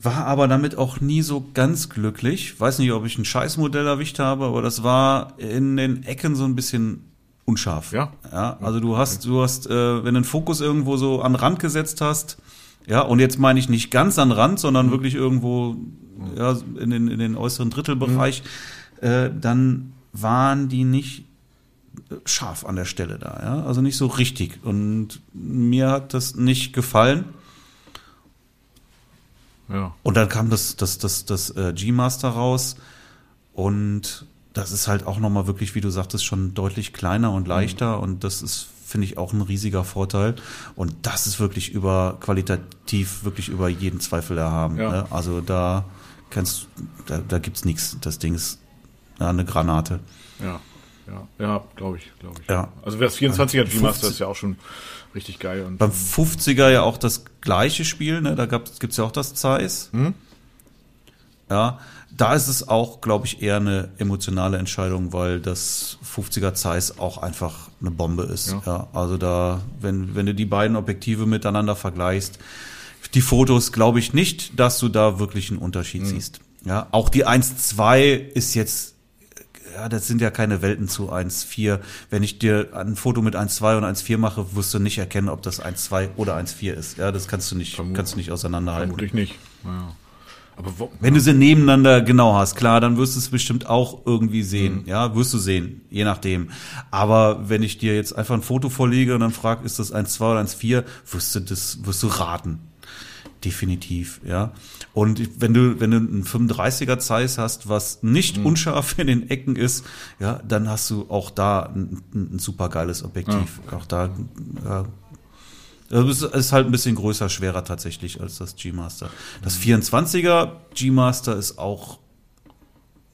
[SPEAKER 2] War aber damit auch nie so ganz glücklich. Weiß nicht, ob ich ein Scheißmodell erwischt habe, aber das war in den Ecken so ein bisschen unscharf.
[SPEAKER 1] Ja.
[SPEAKER 2] Ja, also du hast, du hast, äh, wenn du einen Fokus irgendwo so an Rand gesetzt hast, ja, und jetzt meine ich nicht ganz an Rand, sondern mhm. wirklich irgendwo ja, in, den, in den äußeren Drittelbereich, mhm. äh, dann waren die nicht scharf an der Stelle da, ja, also nicht so richtig. Und mir hat das nicht gefallen.
[SPEAKER 1] Ja.
[SPEAKER 2] Und dann kam das, das, das, das äh, G-Master raus und das ist halt auch nochmal wirklich, wie du sagtest, schon deutlich kleiner und leichter mhm. und das ist finde ich auch ein riesiger Vorteil. Und das ist wirklich über qualitativ wirklich über jeden Zweifel erhaben. Ja. Ne? Also da kannst da, da gibt's nichts. Das Ding ist ja, eine Granate.
[SPEAKER 1] Ja, ja, ja, glaube ich, glaube ich.
[SPEAKER 2] Ja.
[SPEAKER 1] Also das 24er G-Master ist ja auch schon richtig geil. Und
[SPEAKER 2] beim 50er ja auch das gleiche Spiel, ne? Da gab's, gibt's ja auch das Zeiss.
[SPEAKER 1] Mhm.
[SPEAKER 2] Ja, da ist es auch, glaube ich, eher eine emotionale Entscheidung, weil das 50er Zeiss auch einfach eine Bombe ist. Ja. ja. also da, wenn, wenn du die beiden Objektive miteinander vergleichst, die Fotos glaube ich nicht, dass du da wirklich einen Unterschied mhm. siehst. Ja, auch die 1.2 ist jetzt, ja, das sind ja keine Welten zu 1.4. Wenn ich dir ein Foto mit 1.2 und 1.4 mache, wirst du nicht erkennen, ob das 1.2 oder 1.4 ist. Ja, das kannst du nicht, kannst du nicht auseinanderhalten.
[SPEAKER 1] Vermutlich nicht. Ja.
[SPEAKER 2] Aber wo, Wenn du sie nebeneinander genau hast, klar, dann wirst du es bestimmt auch irgendwie sehen. Mhm. Ja, wirst du sehen, je nachdem. Aber wenn ich dir jetzt einfach ein Foto vorlege und dann frag, ist das 1,2 oder 1,4, wirst du das, wirst du raten. definitiv, ja. Und wenn du, wenn du einen 35er Zeiss hast, was nicht
[SPEAKER 1] Mhm.
[SPEAKER 2] unscharf in den Ecken ist, ja, dann hast du auch da ein, ein super geiles Objektiv. Auch da, ja, das ist, ist halt ein bisschen größer, schwerer tatsächlich als das G-Master. Das 24er G-Master ist auch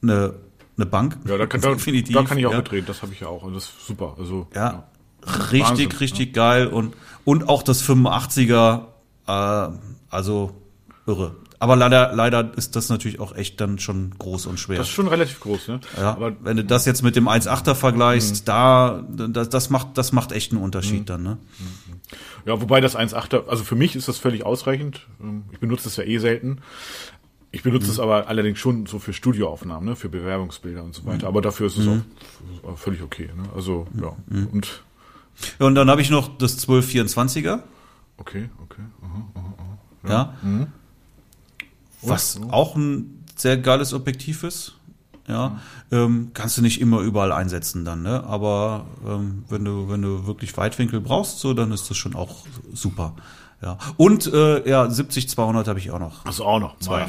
[SPEAKER 2] eine, eine Bank.
[SPEAKER 1] Ja, da kann, da, da kann ich auch
[SPEAKER 2] ja.
[SPEAKER 1] mitreden, das habe ich ja auch. Und das ist super. Also,
[SPEAKER 2] Ja, richtig,
[SPEAKER 1] Wahnsinn,
[SPEAKER 2] richtig geil und und auch das 85er, äh, also irre. Aber leider, leider ist das natürlich auch echt dann schon groß und schwer.
[SPEAKER 1] Das ist schon relativ groß, ne?
[SPEAKER 2] ja,
[SPEAKER 1] Aber
[SPEAKER 2] wenn du das jetzt mit dem 1.8er vergleichst, da das, das macht das macht echt einen Unterschied dann, ne?
[SPEAKER 1] Ja, wobei das 1.8er, also für mich ist das völlig ausreichend. Ähm, Ich benutze es ja eh selten. Ich benutze es aber allerdings schon so für Studioaufnahmen, ne, für Bewerbungsbilder und so weiter. Aber dafür ist es auch, auch völlig okay. Ne? Also ja. Und
[SPEAKER 2] Ja, und dann habe ich noch das 1224er,
[SPEAKER 1] okay, okay. Aha.
[SPEAKER 2] ja, was auch ein sehr geiles Objektiv ist. Ja, ähm, kannst du nicht immer überall einsetzen dann, ne? Aber ähm, wenn du wenn du wirklich Weitwinkel brauchst, so dann ist das schon auch super. Ja. Und äh, ja, 70 200 habe ich auch noch.
[SPEAKER 1] Also auch noch.
[SPEAKER 2] Zwei.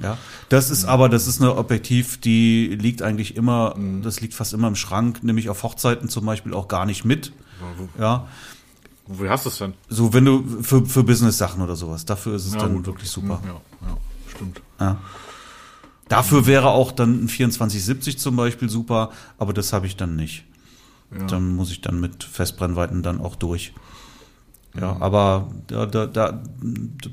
[SPEAKER 2] Ja, das ist aber, das ist eine Objektiv, die liegt eigentlich immer, das liegt fast immer im Schrank, nämlich auf Hochzeiten zum Beispiel auch gar nicht mit. Ja,
[SPEAKER 1] Wo hast du es denn?
[SPEAKER 2] so wenn du für, für Business-Sachen oder sowas, dafür ist es
[SPEAKER 1] Ja,
[SPEAKER 2] dann
[SPEAKER 1] gut,
[SPEAKER 2] wirklich
[SPEAKER 1] okay.
[SPEAKER 2] super.
[SPEAKER 1] Ja, ja, stimmt.
[SPEAKER 2] Ja. Dafür wäre auch dann ein 2470 zum Beispiel super, aber das habe ich dann nicht.
[SPEAKER 1] Ja.
[SPEAKER 2] Dann muss ich dann mit Festbrennweiten dann auch durch. Ja, aber da, da, da,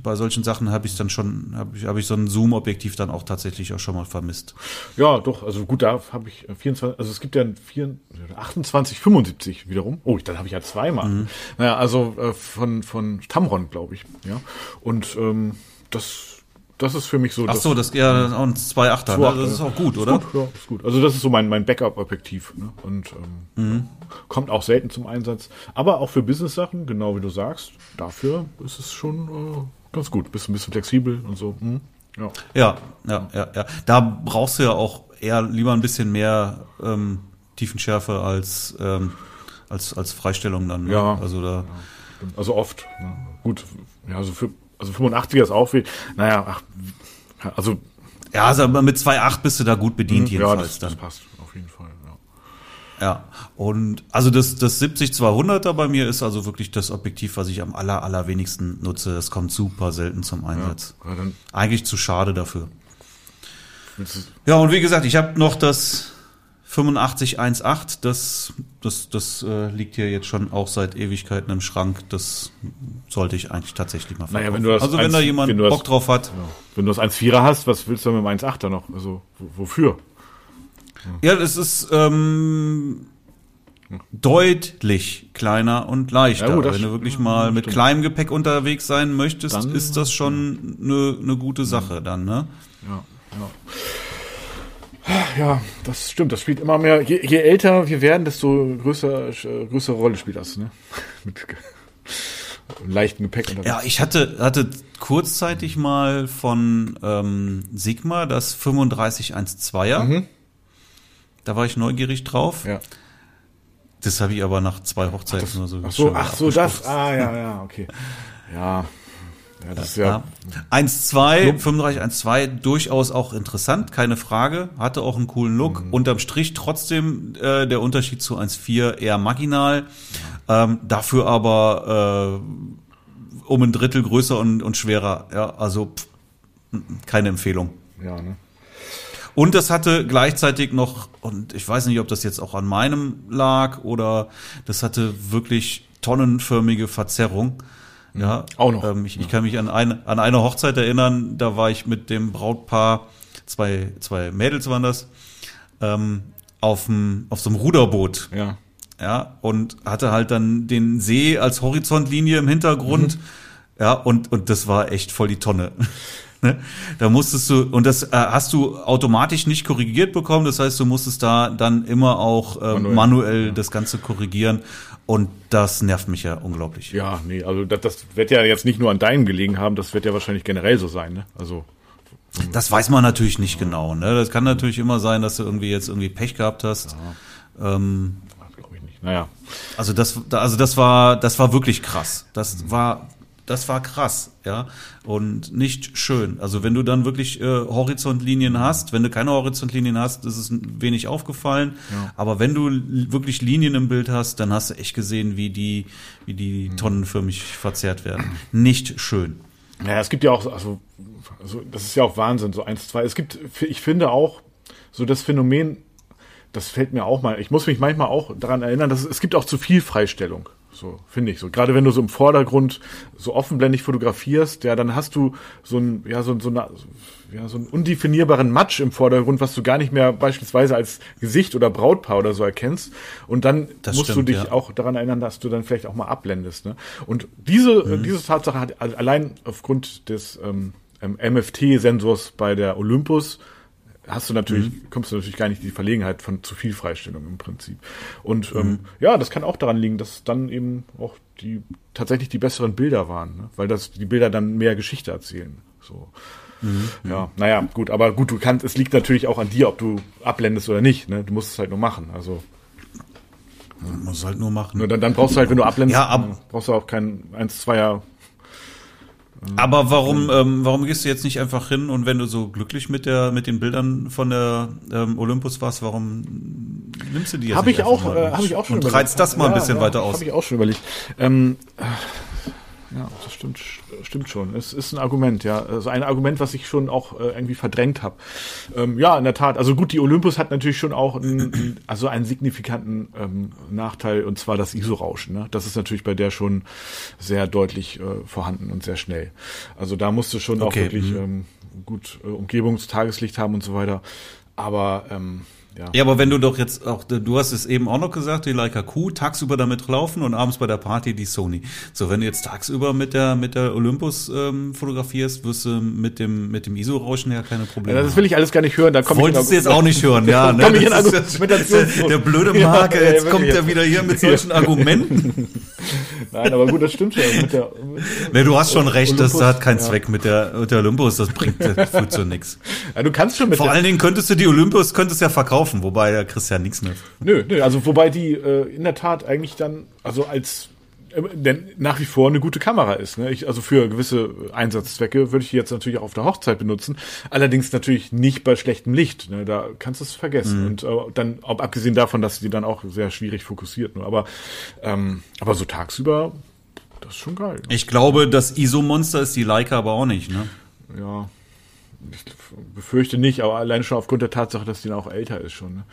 [SPEAKER 2] bei solchen Sachen habe ich dann schon, habe ich, habe ich so ein Zoom-Objektiv dann auch tatsächlich auch schon mal vermisst.
[SPEAKER 1] Ja, doch, also gut, da habe ich äh, 24, also es gibt ja ein 4, 28, 75 wiederum. Oh, dann habe ich ja zweimal. Naja, also äh, von, von Tamron, glaube ich. Ja. Und ähm, das, das ist für mich so.
[SPEAKER 2] Ach so, das ja das ist auch ein 2,8er, ne?
[SPEAKER 1] 2,8er.
[SPEAKER 2] Das ist auch gut,
[SPEAKER 1] Ist
[SPEAKER 2] oder?
[SPEAKER 1] Gut, ja, ist gut. Also das ist so mein, mein Backup-Objektiv. Ne? Und ähm,
[SPEAKER 2] Mhm.
[SPEAKER 1] kommt auch selten zum Einsatz. Aber auch für Business-Sachen, genau wie du sagst, dafür ist es schon äh, ganz gut. Bist ein bisschen flexibel und so. Hm? Ja.
[SPEAKER 2] Ja, ja, ja, ja. Da brauchst du ja auch eher lieber ein bisschen mehr ähm, Tiefenschärfe als ähm, als als Freistellung dann. Ne?
[SPEAKER 1] Ja.
[SPEAKER 2] Also da.
[SPEAKER 1] Stimmt. Also oft. Ne? Gut, ja, also, für, also 85er ist auch viel. Naja, ach, also
[SPEAKER 2] Ja, also aber mit 2,8 bist du da gut bedient
[SPEAKER 1] ja,
[SPEAKER 2] jedenfalls
[SPEAKER 1] das, das
[SPEAKER 2] dann.
[SPEAKER 1] passt auf jeden Fall. Ja.
[SPEAKER 2] Ja. Und also das das 70-200er bei mir ist also wirklich das Objektiv, was ich am aller allerwenigsten nutze. Das kommt super selten zum Einsatz.
[SPEAKER 1] Ja,
[SPEAKER 2] Eigentlich zu schade dafür. Ja, und wie gesagt, ich habe noch das 8518, das, das, das äh, liegt hier jetzt schon auch seit Ewigkeiten im Schrank. Das sollte ich eigentlich tatsächlich mal
[SPEAKER 1] Naja,
[SPEAKER 2] verkaufen.
[SPEAKER 1] wenn du das
[SPEAKER 2] also wenn da jemand
[SPEAKER 1] wenn das-
[SPEAKER 2] Bock drauf hat.
[SPEAKER 1] ja. Wenn du das 1,4er hast, was willst du mit dem 1,8er noch? Also wo- wofür?
[SPEAKER 2] Ja, das ist ähm, deutlich kleiner und leichter.
[SPEAKER 1] Ja, gut,
[SPEAKER 2] wenn du wirklich mal mit
[SPEAKER 1] Stimmt.
[SPEAKER 2] kleinem Gepäck unterwegs sein möchtest,
[SPEAKER 1] Dann-
[SPEAKER 2] ist das schon eine ne gute Sache dann, ne?
[SPEAKER 1] Ja, ja. Ja, das stimmt. Das spielt immer mehr. Je, je älter wir werden, desto größer, äh, größere Rolle spielt das. Ne? <laughs> Mit leichtem Gepäck. unterwegs.
[SPEAKER 2] Ja, ich hatte, hatte kurzzeitig mal von ähm, Sigma das 3512er. Da war ich neugierig drauf.
[SPEAKER 1] Mhm. ja.
[SPEAKER 2] Das habe ich aber nach zwei Hochzeiten oder so.
[SPEAKER 1] Ach so, ach so, das. Ah, ja, ja, okay. Ja, ja das ist ja.
[SPEAKER 2] Ja. 1.2, 35.1.2, durchaus auch interessant, keine Frage. Hatte auch einen coolen Look.
[SPEAKER 1] Mhm.
[SPEAKER 2] Unterm Strich trotzdem äh, der Unterschied zu 1.4 eher marginal. Ähm, dafür aber äh, um ein Drittel größer und, und schwerer. Ja, also pff, keine Empfehlung.
[SPEAKER 1] Ja, ne?
[SPEAKER 2] Und das hatte gleichzeitig noch, und ich weiß nicht, ob das jetzt auch an meinem lag oder das hatte wirklich tonnenförmige Verzerrung. Ja,
[SPEAKER 1] Auch noch.
[SPEAKER 2] Ähm, ich, ich kann mich an eine, an eine Hochzeit erinnern, da war ich mit dem Brautpaar, zwei, zwei Mädels waren das, ähm, auf, dem, auf so einem Ruderboot
[SPEAKER 1] Ja.
[SPEAKER 2] ja, und hatte halt dann den See als Horizontlinie im Hintergrund, ja, und, und das war echt voll die Tonne. <laughs> Ne? Da musstest du, und das äh, hast du automatisch nicht korrigiert bekommen, das heißt, du musstest da dann immer auch äh,
[SPEAKER 1] Manuell.
[SPEAKER 2] manuell, das Ganze korrigieren und das nervt mich ja unglaublich.
[SPEAKER 1] Ja, nee, also das, das wird ja jetzt nicht nur an deinem gelegen haben, das wird ja wahrscheinlich generell so sein, ne? Also,
[SPEAKER 2] Das weiß man natürlich nicht genau, ne? Das kann natürlich immer sein, dass du irgendwie jetzt irgendwie Pech gehabt hast. Ähm,
[SPEAKER 1] glaube ich nicht. Naja.
[SPEAKER 2] Also das, also das war, das war wirklich krass. Das war, das war krass, ja, und nicht schön. Also wenn du dann wirklich äh, Horizontlinien hast, wenn du keine Horizontlinien hast, ist es wenig aufgefallen. Ja. Aber wenn du wirklich Linien im Bild hast, dann hast du echt gesehen, wie die, wie die tonnenförmig verzerrt werden. Nicht schön.
[SPEAKER 1] Ja, es gibt ja auch, also, also das ist ja auch Wahnsinn, so eins, zwei. Es gibt, ich finde auch, so das Phänomen, das fällt mir auch mal, ich muss mich manchmal auch daran erinnern, dass es, es gibt auch zu viel Freistellung. So, finde ich so. Gerade wenn du so im Vordergrund so offenblendig fotografierst, ja, dann hast du so ein, ja, so, so, eine, ja, so einen undefinierbaren Matsch im Vordergrund, was du gar nicht mehr beispielsweise als Gesicht oder Brautpaar oder so erkennst. Und dann das musst stimmt, du dich ja. auch daran erinnern, dass du dann vielleicht auch mal abblendest. Ne? Und diese, mhm. diese Tatsache hat allein aufgrund des ähm, MFT-Sensors bei der Olympus hast du natürlich, mhm. kommst du natürlich gar nicht in die Verlegenheit von zu viel Freistellung im Prinzip. Und ähm, mhm. ähm, ja, das kann auch daran liegen, dass dann eben auch die tatsächlich die besseren Bilder waren, ne? weil das die Bilder dann mehr Geschichte erzählen. So. Mhm. Ja, naja, gut, aber gut, du kannst, es liegt natürlich auch an dir, ob du abblendest oder nicht. Ne? Du musst es halt nur machen. Also
[SPEAKER 2] man muss halt nur machen.
[SPEAKER 1] Nur dann, dann brauchst du halt, wenn du abblendest, ja, ab brauchst du auch kein 1, 2er
[SPEAKER 2] aber warum, ähm, warum gehst du jetzt nicht einfach hin und wenn du so glücklich mit der mit den Bildern von der ähm, Olympus warst, warum nimmst du die jetzt
[SPEAKER 1] hab
[SPEAKER 2] nicht
[SPEAKER 1] ich auch, äh, habe ich auch schon
[SPEAKER 2] und überlegt. reizt das mal ein bisschen ja, weiter aus.
[SPEAKER 1] Habe ich auch schon überlegt. Ähm, ja, das stimmt, stimmt schon. Es ist ein Argument, ja. Also ein Argument, was ich schon auch äh, irgendwie verdrängt habe. Ähm, ja, in der Tat. Also gut, die Olympus hat natürlich schon auch einen, also einen signifikanten ähm, Nachteil, und zwar das ISO-Rauschen. Ne? Das ist natürlich bei der schon sehr deutlich äh, vorhanden und sehr schnell. Also da musst du schon okay. auch wirklich mhm. ähm, gut äh, Umgebungstageslicht haben und so weiter. Aber ähm,
[SPEAKER 2] ja. ja, aber wenn du doch jetzt auch, du hast es eben auch noch gesagt, die Leica Q, tagsüber damit laufen und abends bei der Party die Sony. So, wenn du jetzt tagsüber mit der, mit der Olympus ähm, fotografierst, wirst du mit dem, mit dem ISO-Rauschen ja keine Probleme
[SPEAKER 1] ja, Das will ich alles gar nicht hören. Da komm
[SPEAKER 2] Wolltest ich du jetzt auch nicht hören, <laughs> ja. Ne? ich das ist der, der blöde <laughs> Marke, ja, jetzt kommt er wieder hier mit solchen Argumenten. <laughs>
[SPEAKER 1] Nein, aber gut, das stimmt schon. Mit der,
[SPEAKER 2] nee, du hast schon recht, Olympus, das hat keinen. Zweck mit der, mit der Olympus, das bringt das führt zu nichts.
[SPEAKER 1] Ja, du kannst schon mit
[SPEAKER 2] Vor allen Dingen könntest du die Olympus, könntest ja verkaufen, wobei da kriegst du ja nichts mehr.
[SPEAKER 1] Nö, nö, also wobei die äh, in der Tat eigentlich dann, also als äh, denn nach wie vor eine gute Kamera ist. Ne? Ich, also für gewisse Einsatzzwecke würde ich die jetzt natürlich auch auf der Hochzeit benutzen. Allerdings natürlich nicht bei schlechtem Licht. Ne? Da kannst du es vergessen. Mhm. Und äh, dann, ob abgesehen davon, dass sie dann auch sehr schwierig fokussiert. Nur. Aber, ähm, aber so tagsüber das ist schon geil. Ne?
[SPEAKER 2] Ich glaube, das ISO-Monster ist die Leica aber auch nicht, ne?
[SPEAKER 1] Ja. Ich befürchte nicht, aber allein schon aufgrund der Tatsache, dass die auch älter ist schon. Ne?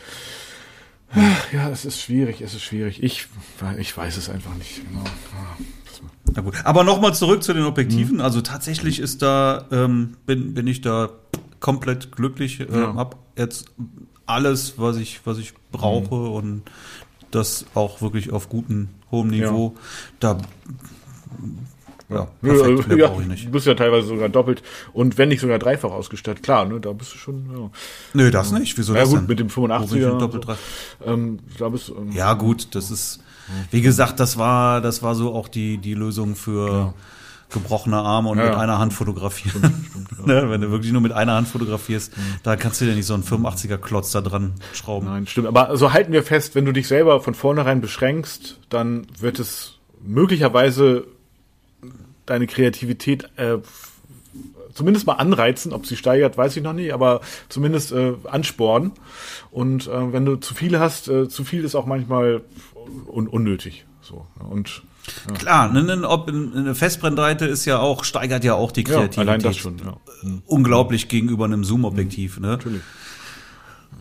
[SPEAKER 1] Ja, es ist schwierig, es ist schwierig. Ich, ich weiß es einfach nicht genau.
[SPEAKER 2] Na gut. Aber nochmal zurück zu den Objektiven. Mhm. Also tatsächlich ist da, ähm, bin, bin ich da komplett glücklich. Äh, ja. Hab jetzt alles, was ich, was ich brauche mhm. und das auch wirklich auf gutem, hohem Niveau. Ja. Da
[SPEAKER 1] ja, perfekt, ja, brauche ich nicht. Du bist ja teilweise sogar doppelt und wenn nicht sogar dreifach ausgestattet. Klar, ne, da bist du schon. Ja.
[SPEAKER 2] Nö, das nicht. Wieso
[SPEAKER 1] ja,
[SPEAKER 2] das
[SPEAKER 1] gut,
[SPEAKER 2] denn?
[SPEAKER 1] mit dem 85er.
[SPEAKER 2] Doppelt so.
[SPEAKER 1] ähm, da bist, ähm,
[SPEAKER 2] ja, gut, das ist. Wie gesagt, das war, das war so auch die die Lösung für. Ja gebrochene Arme und ja, mit einer Hand fotografieren. Stimmt, stimmt, <laughs> ja. ne, wenn du wirklich nur mit einer Hand fotografierst, mhm. da kannst du dir nicht so einen 85er Klotz da dran schrauben.
[SPEAKER 1] Nein, stimmt. Aber so halten wir fest, wenn du dich selber von vornherein beschränkst, dann wird es möglicherweise deine Kreativität äh, zumindest mal anreizen, ob sie steigert, weiß ich noch nicht, aber zumindest äh, anspornen. Und äh, wenn du zu viel hast, äh, zu viel ist auch manchmal un unnötig. So und
[SPEAKER 2] ja. Klar, ne, ne, ob eine Festbrennweite ist ja auch steigert ja auch die Kreativität. Ja,
[SPEAKER 1] allein das schon. Ja.
[SPEAKER 2] Mhm. Unglaublich gegenüber einem Zoom-Objektiv. Mhm. Ne? Natürlich.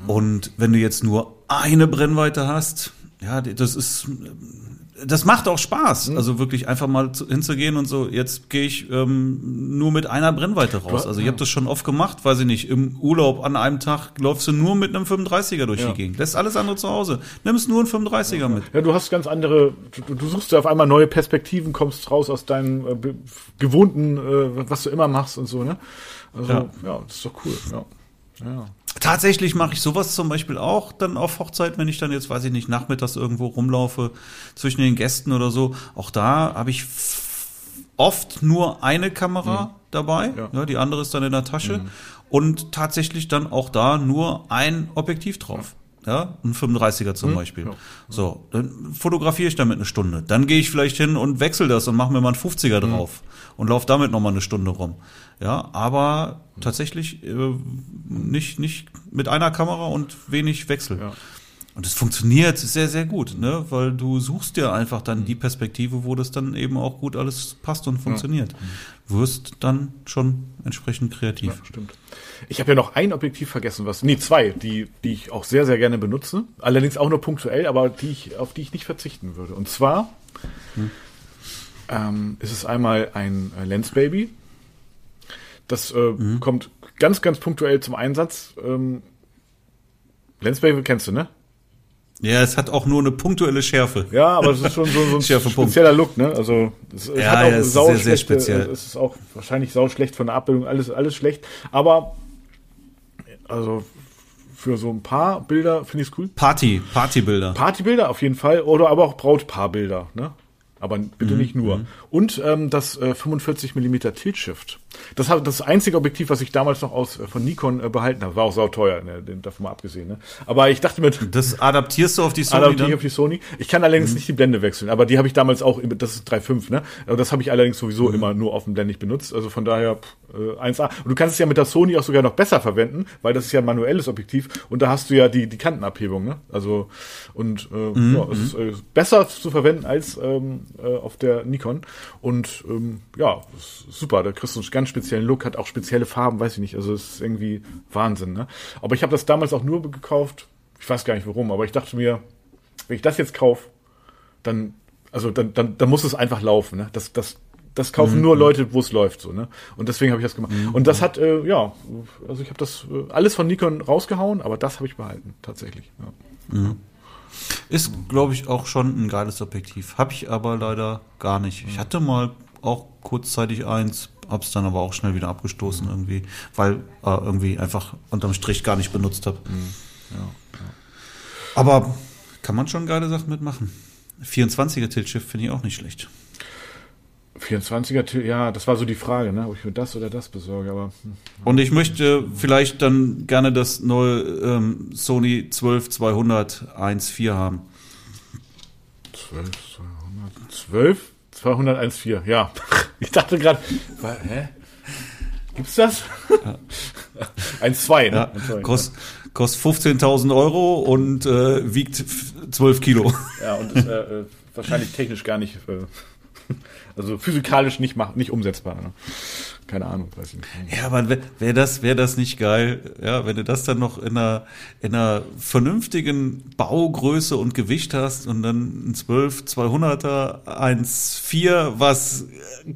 [SPEAKER 2] Und wenn du jetzt nur eine Brennweite hast, ja, das ist das macht auch Spaß, mhm. also wirklich einfach mal zu, hinzugehen und so, jetzt gehe ich ähm, nur mit einer Brennweite raus. Also ich habe das schon oft gemacht, weiß ich nicht, im Urlaub an einem Tag läufst du nur mit einem 35er durch ja. die Gegend. Lässt alles andere zu Hause. Nimmst nur einen 35er
[SPEAKER 1] ja.
[SPEAKER 2] mit.
[SPEAKER 1] Ja, du hast ganz andere, du, du suchst ja auf einmal neue Perspektiven, kommst raus aus deinem äh, gewohnten, äh, was du immer machst und so, ne? Also, ja, ja das ist doch cool, ja.
[SPEAKER 2] Ja. Tatsächlich mache ich sowas zum Beispiel auch dann auf Hochzeit, wenn ich dann jetzt, weiß ich nicht, nachmittags irgendwo rumlaufe zwischen den Gästen oder so. Auch da habe ich oft nur eine Kamera mhm. dabei, ja. ja. die andere ist dann in der Tasche mhm. und tatsächlich dann auch da nur ein Objektiv drauf. ja, ein 35er zum Beispiel. So, dann fotografiere ich damit eine Stunde. Dann gehe ich vielleicht hin und wechsle das und mache mir mal einen 50er drauf und laufe damit noch mal eine Stunde rum. Ja, aber tatsächlich äh, nicht nicht mit einer Kamera und wenig Wechsel.
[SPEAKER 1] Ja.
[SPEAKER 2] Und es funktioniert sehr, sehr gut, ne? Weil du suchst dir einfach dann die Perspektive, wo das dann eben auch gut alles passt und funktioniert. Wirst dann schon entsprechend kreativ.
[SPEAKER 1] Ja, stimmt. Ich habe ja noch ein Objektiv vergessen, was, nee, zwei, die, die ich auch sehr, sehr gerne benutze. Allerdings auch nur punktuell, aber die ich, auf die ich nicht verzichten würde. Und zwar ähm, ist es einmal ein äh, Lens Baby. Das äh, kommt ganz, ganz punktuell zum Einsatz. Ähm, Lens Baby kennst du, ne?
[SPEAKER 2] Ja, es hat auch nur eine punktuelle Schärfe.
[SPEAKER 1] Ja, aber es ist schon so, so ein <laughs> spezieller Look, ne? Also es, es
[SPEAKER 2] Ja,
[SPEAKER 1] hat auch
[SPEAKER 2] ja, es ist
[SPEAKER 1] sau
[SPEAKER 2] sehr, sehr
[SPEAKER 1] schlechte-
[SPEAKER 2] speziell.
[SPEAKER 1] Es ist auch wahrscheinlich sau schlecht von der Abbildung, alles, alles schlecht. Aber also für so ein paar Bilder finde ich es cool.
[SPEAKER 2] Party, Partybilder.
[SPEAKER 1] Partybilder auf jeden Fall oder aber auch Brautpaarbilder, ne? Aber bitte
[SPEAKER 2] Mhm,
[SPEAKER 1] nicht nur. Und ähm, das äh, 45 mm Tilt Shift. Das hat das einzige Objektiv, was ich damals noch aus äh, von Nikon äh, behalten habe. War auch sauteuer, ne? davon mal abgesehen. Ne? Aber ich dachte mir, <laughs>
[SPEAKER 2] Das adaptierst du auf die Sony
[SPEAKER 1] Adaptiv
[SPEAKER 2] dann? Mhm.
[SPEAKER 1] auf die Sony. Ich kann allerdings nicht die Blende wechseln, aber die habe ich damals auch, das ist 3.5, ne? Aber das habe ich allerdings sowieso
[SPEAKER 2] Mhm.
[SPEAKER 1] immer nur offenblendig benutzt. Also von daher pff, äh, 1A. Und du kannst es ja mit der Sony auch sogar noch besser verwenden, weil das ist ja ein manuelles Objektiv und da hast du ja die, die Kantenabhebung, ne? Also und äh,
[SPEAKER 2] Mhm.
[SPEAKER 1] ja, es ist äh, besser zu verwenden als ähm, äh, auf der Nikon. Und ähm, ja, super. Da kriegst du einen ganz speziellen Look, hat auch spezielle Farben, weiß ich nicht. Also es ist irgendwie Wahnsinn, ne? Aber ich habe das damals auch nur gekauft. Ich weiß gar nicht warum, aber ich dachte mir, wenn ich das jetzt kaufe, dann, also dann, dann, dann muss es einfach laufen. Ne? Das, das, das kaufen nur Leute, wo es läuft, so, ne? Und deswegen habe ich das gemacht. Und das hat, äh, ja, also ich habe das äh, alles von Nikon rausgehauen, aber das habe ich behalten, tatsächlich. Ja.
[SPEAKER 2] Ist, glaube ich, auch schon ein geiles Objektiv. Hab ich aber leider gar nicht. Ich hatte mal auch kurzzeitig eins, hab's dann aber auch schnell wieder abgestoßen irgendwie, weil äh, irgendwie einfach unterm Strich gar nicht benutzt habe. Aber kann man schon geile Sachen mitmachen. 24er Tiltschiff finde ich auch nicht schlecht.
[SPEAKER 1] 24er, Til- ja, das war so die Frage, ne? ob ich mir das oder das besorge, aber hm.
[SPEAKER 2] Und ich möchte vielleicht dann gerne das neue ähm, Sony 12 200 1.4 haben.
[SPEAKER 1] 12, 200, 12, 201,4, ja. <laughs> Ich dachte gerade, hä? Gibt's das? 1,2, <laughs> ne?
[SPEAKER 2] Ja,
[SPEAKER 1] 1,2,
[SPEAKER 2] kost, kostet 15.000 Euro und äh, wiegt f- 12 Kilo. <laughs>
[SPEAKER 1] Ja, und ist äh, äh, wahrscheinlich technisch gar nicht, äh, also physikalisch nicht, mach, nicht umsetzbar. Ne? Keine Ahnung, weiß ich nicht.
[SPEAKER 2] Ja, aber wäre wär das, wär das nicht geil, ja, wenn du das dann noch in einer, in einer vernünftigen Baugröße und Gewicht hast und dann ein 12 200er 1.4, was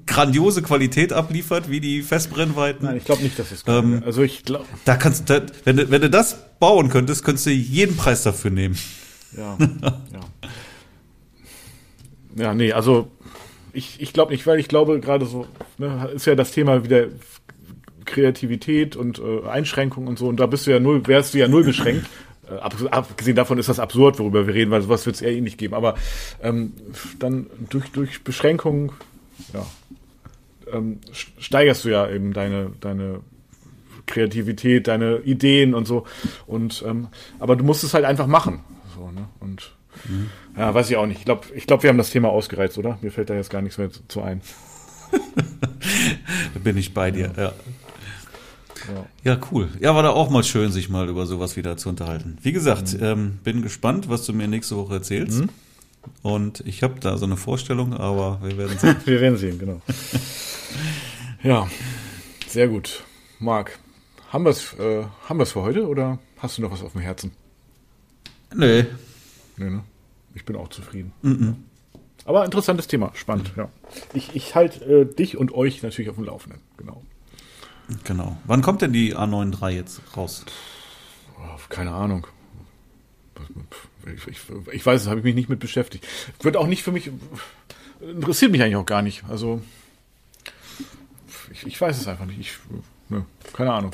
[SPEAKER 2] grandiose Qualität abliefert, wie die Festbrennweiten.
[SPEAKER 1] Nein, ich glaube nicht, dass es
[SPEAKER 2] Ähm,
[SPEAKER 1] Also ich glaube,
[SPEAKER 2] Da kannst da, wenn du, wenn du das bauen könntest, könntest du jeden Preis dafür nehmen.
[SPEAKER 1] ja, ja. <laughs> Ja, nee, also ich, ich glaube nicht, weil ich glaube gerade so, ne, ist ja das Thema wieder Kreativität und äh, Einschränkung und so und da bist du ja null, wärst du ja null beschränkt. Äh, ab- abgesehen davon ist das absurd, worüber wir reden, weil sowas wird es eher eh nicht geben. Aber ähm, dann durch, durch Beschränkungen, ja, ähm, st- steigerst du ja eben deine, deine Kreativität, deine Ideen und so. Und ähm, aber du musst es halt einfach machen. So, ne? Und ja, weiß ich auch nicht. Ich glaube, ich glaub, wir haben das Thema ausgereizt, oder? Mir fällt da jetzt gar nichts mehr zu, zu ein. <laughs>
[SPEAKER 2] Da bin ich bei dir, ja.
[SPEAKER 1] Ja.
[SPEAKER 2] Ja, cool. Ja, war da auch mal schön, sich mal über sowas wieder zu unterhalten. Wie gesagt, ähm, bin gespannt, was du mir nächste Woche erzählst. Und ich habe da so eine Vorstellung, aber wir werden sehen. <laughs>
[SPEAKER 1] Wir werden sehen, genau. <laughs> ja, sehr gut. Marc, haben wir es äh, haben wir's für heute oder hast du noch was auf dem Herzen?
[SPEAKER 2] nee.
[SPEAKER 1] Nee, ne? Ich bin auch zufrieden. Aber interessantes Thema, spannend, ja. Ich, ich halte äh, dich und euch natürlich auf dem Laufenden, genau.
[SPEAKER 2] Genau. Wann kommt denn die A93 jetzt raus?
[SPEAKER 1] Keine Ahnung. Ich, ich, ich weiß, habe ich mich nicht mit beschäftigt. Wird auch nicht für mich, interessiert mich eigentlich auch gar nicht. Also, ich, ich weiß es einfach nicht. Ich, ne, keine Ahnung.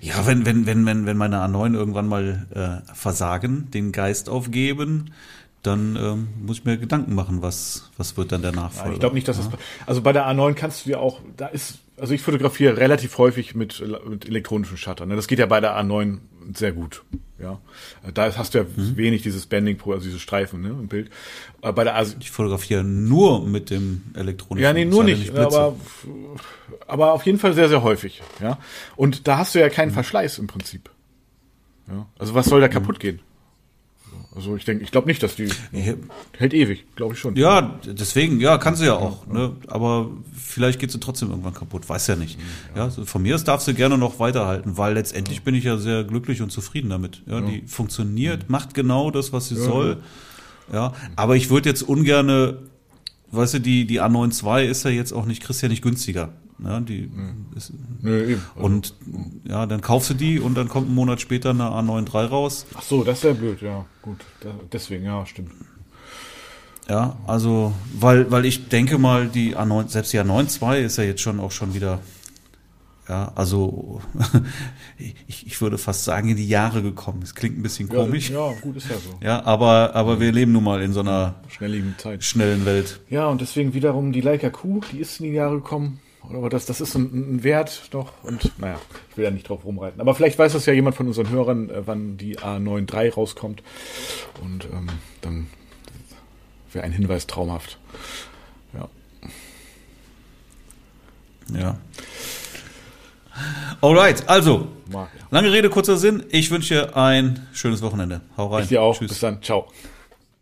[SPEAKER 2] Ja, wenn, wenn, wenn, wenn, wenn meine A9 irgendwann mal äh, versagen, den Geist aufgeben, dann ähm, muss ich mir Gedanken machen, was, was wird dann der Nachfolger.
[SPEAKER 1] Ich glaube nicht, dass das. Also bei der A9 kannst du ja auch, da ist, also ich fotografiere relativ häufig mit, mit elektronischen Shuttern. ne? Das geht ja bei der A9 sehr gut. Ja, da hast du ja mhm. wenig dieses Bending, also diese Streifen ne, im Bild.
[SPEAKER 2] Äh, bei der Asi ich fotografiere nur mit dem elektronischen.
[SPEAKER 1] Ja, nee, nur nicht, nicht aber, aber auf jeden Fall sehr, sehr häufig. Ja, und da hast du ja keinen mhm. Verschleiß im Prinzip. Ja, also was soll da kaputt mhm. gehen? Also ich denke, ich glaube nicht, dass die hält ewig, glaube ich schon.
[SPEAKER 2] Ja, deswegen, ja, kann sie ja auch. Ja, ne? Aber vielleicht geht sie trotzdem irgendwann kaputt, weiß ja nicht. Ja, ja von mir aus darf sie gerne noch weiterhalten, weil letztendlich ja. bin ich ja sehr glücklich und zufrieden damit. Ja, die funktioniert, macht genau das, was sie soll. Ja, aber ich würde jetzt ungerne, weißt du, die die A92 ist ja jetzt auch nicht, kriegst ja nicht günstiger. Ja, die ist, nee, eben. Also, und ja, dann kaufst du die und dann kommt ein Monat später eine A93 raus.
[SPEAKER 1] Ach so, das ist ja blöd, ja. Gut, deswegen, ja, stimmt.
[SPEAKER 2] Ja, also, weil, weil ich denke mal, die A9, selbst die A92 ist ja jetzt schon auch schon wieder, ja, also, <laughs> ich, ich würde fast sagen, in die Jahre gekommen. Es klingt ein bisschen komisch.
[SPEAKER 1] Ja, ja, gut, ist ja so.
[SPEAKER 2] Ja, aber, aber wir leben nun mal in so einer
[SPEAKER 1] schnelligen Zeit.
[SPEAKER 2] schnellen Welt.
[SPEAKER 1] Ja, und deswegen wiederum die Leica Q, die ist in die Jahre gekommen. Aber das, das ist ein, ein Wert doch. Und naja, ich will da nicht drauf rumreiten. Aber vielleicht weiß das ja jemand von unseren Hörern, äh, wann die A93 rauskommt. Und ähm, dann wäre ein Hinweis traumhaft. Ja.
[SPEAKER 2] Ja. Alright, also, lange Rede, kurzer Sinn. Ich wünsche dir ein schönes Wochenende.
[SPEAKER 1] Hau rein. Ich dir auch. Tschüss. Bis dann. Ciao.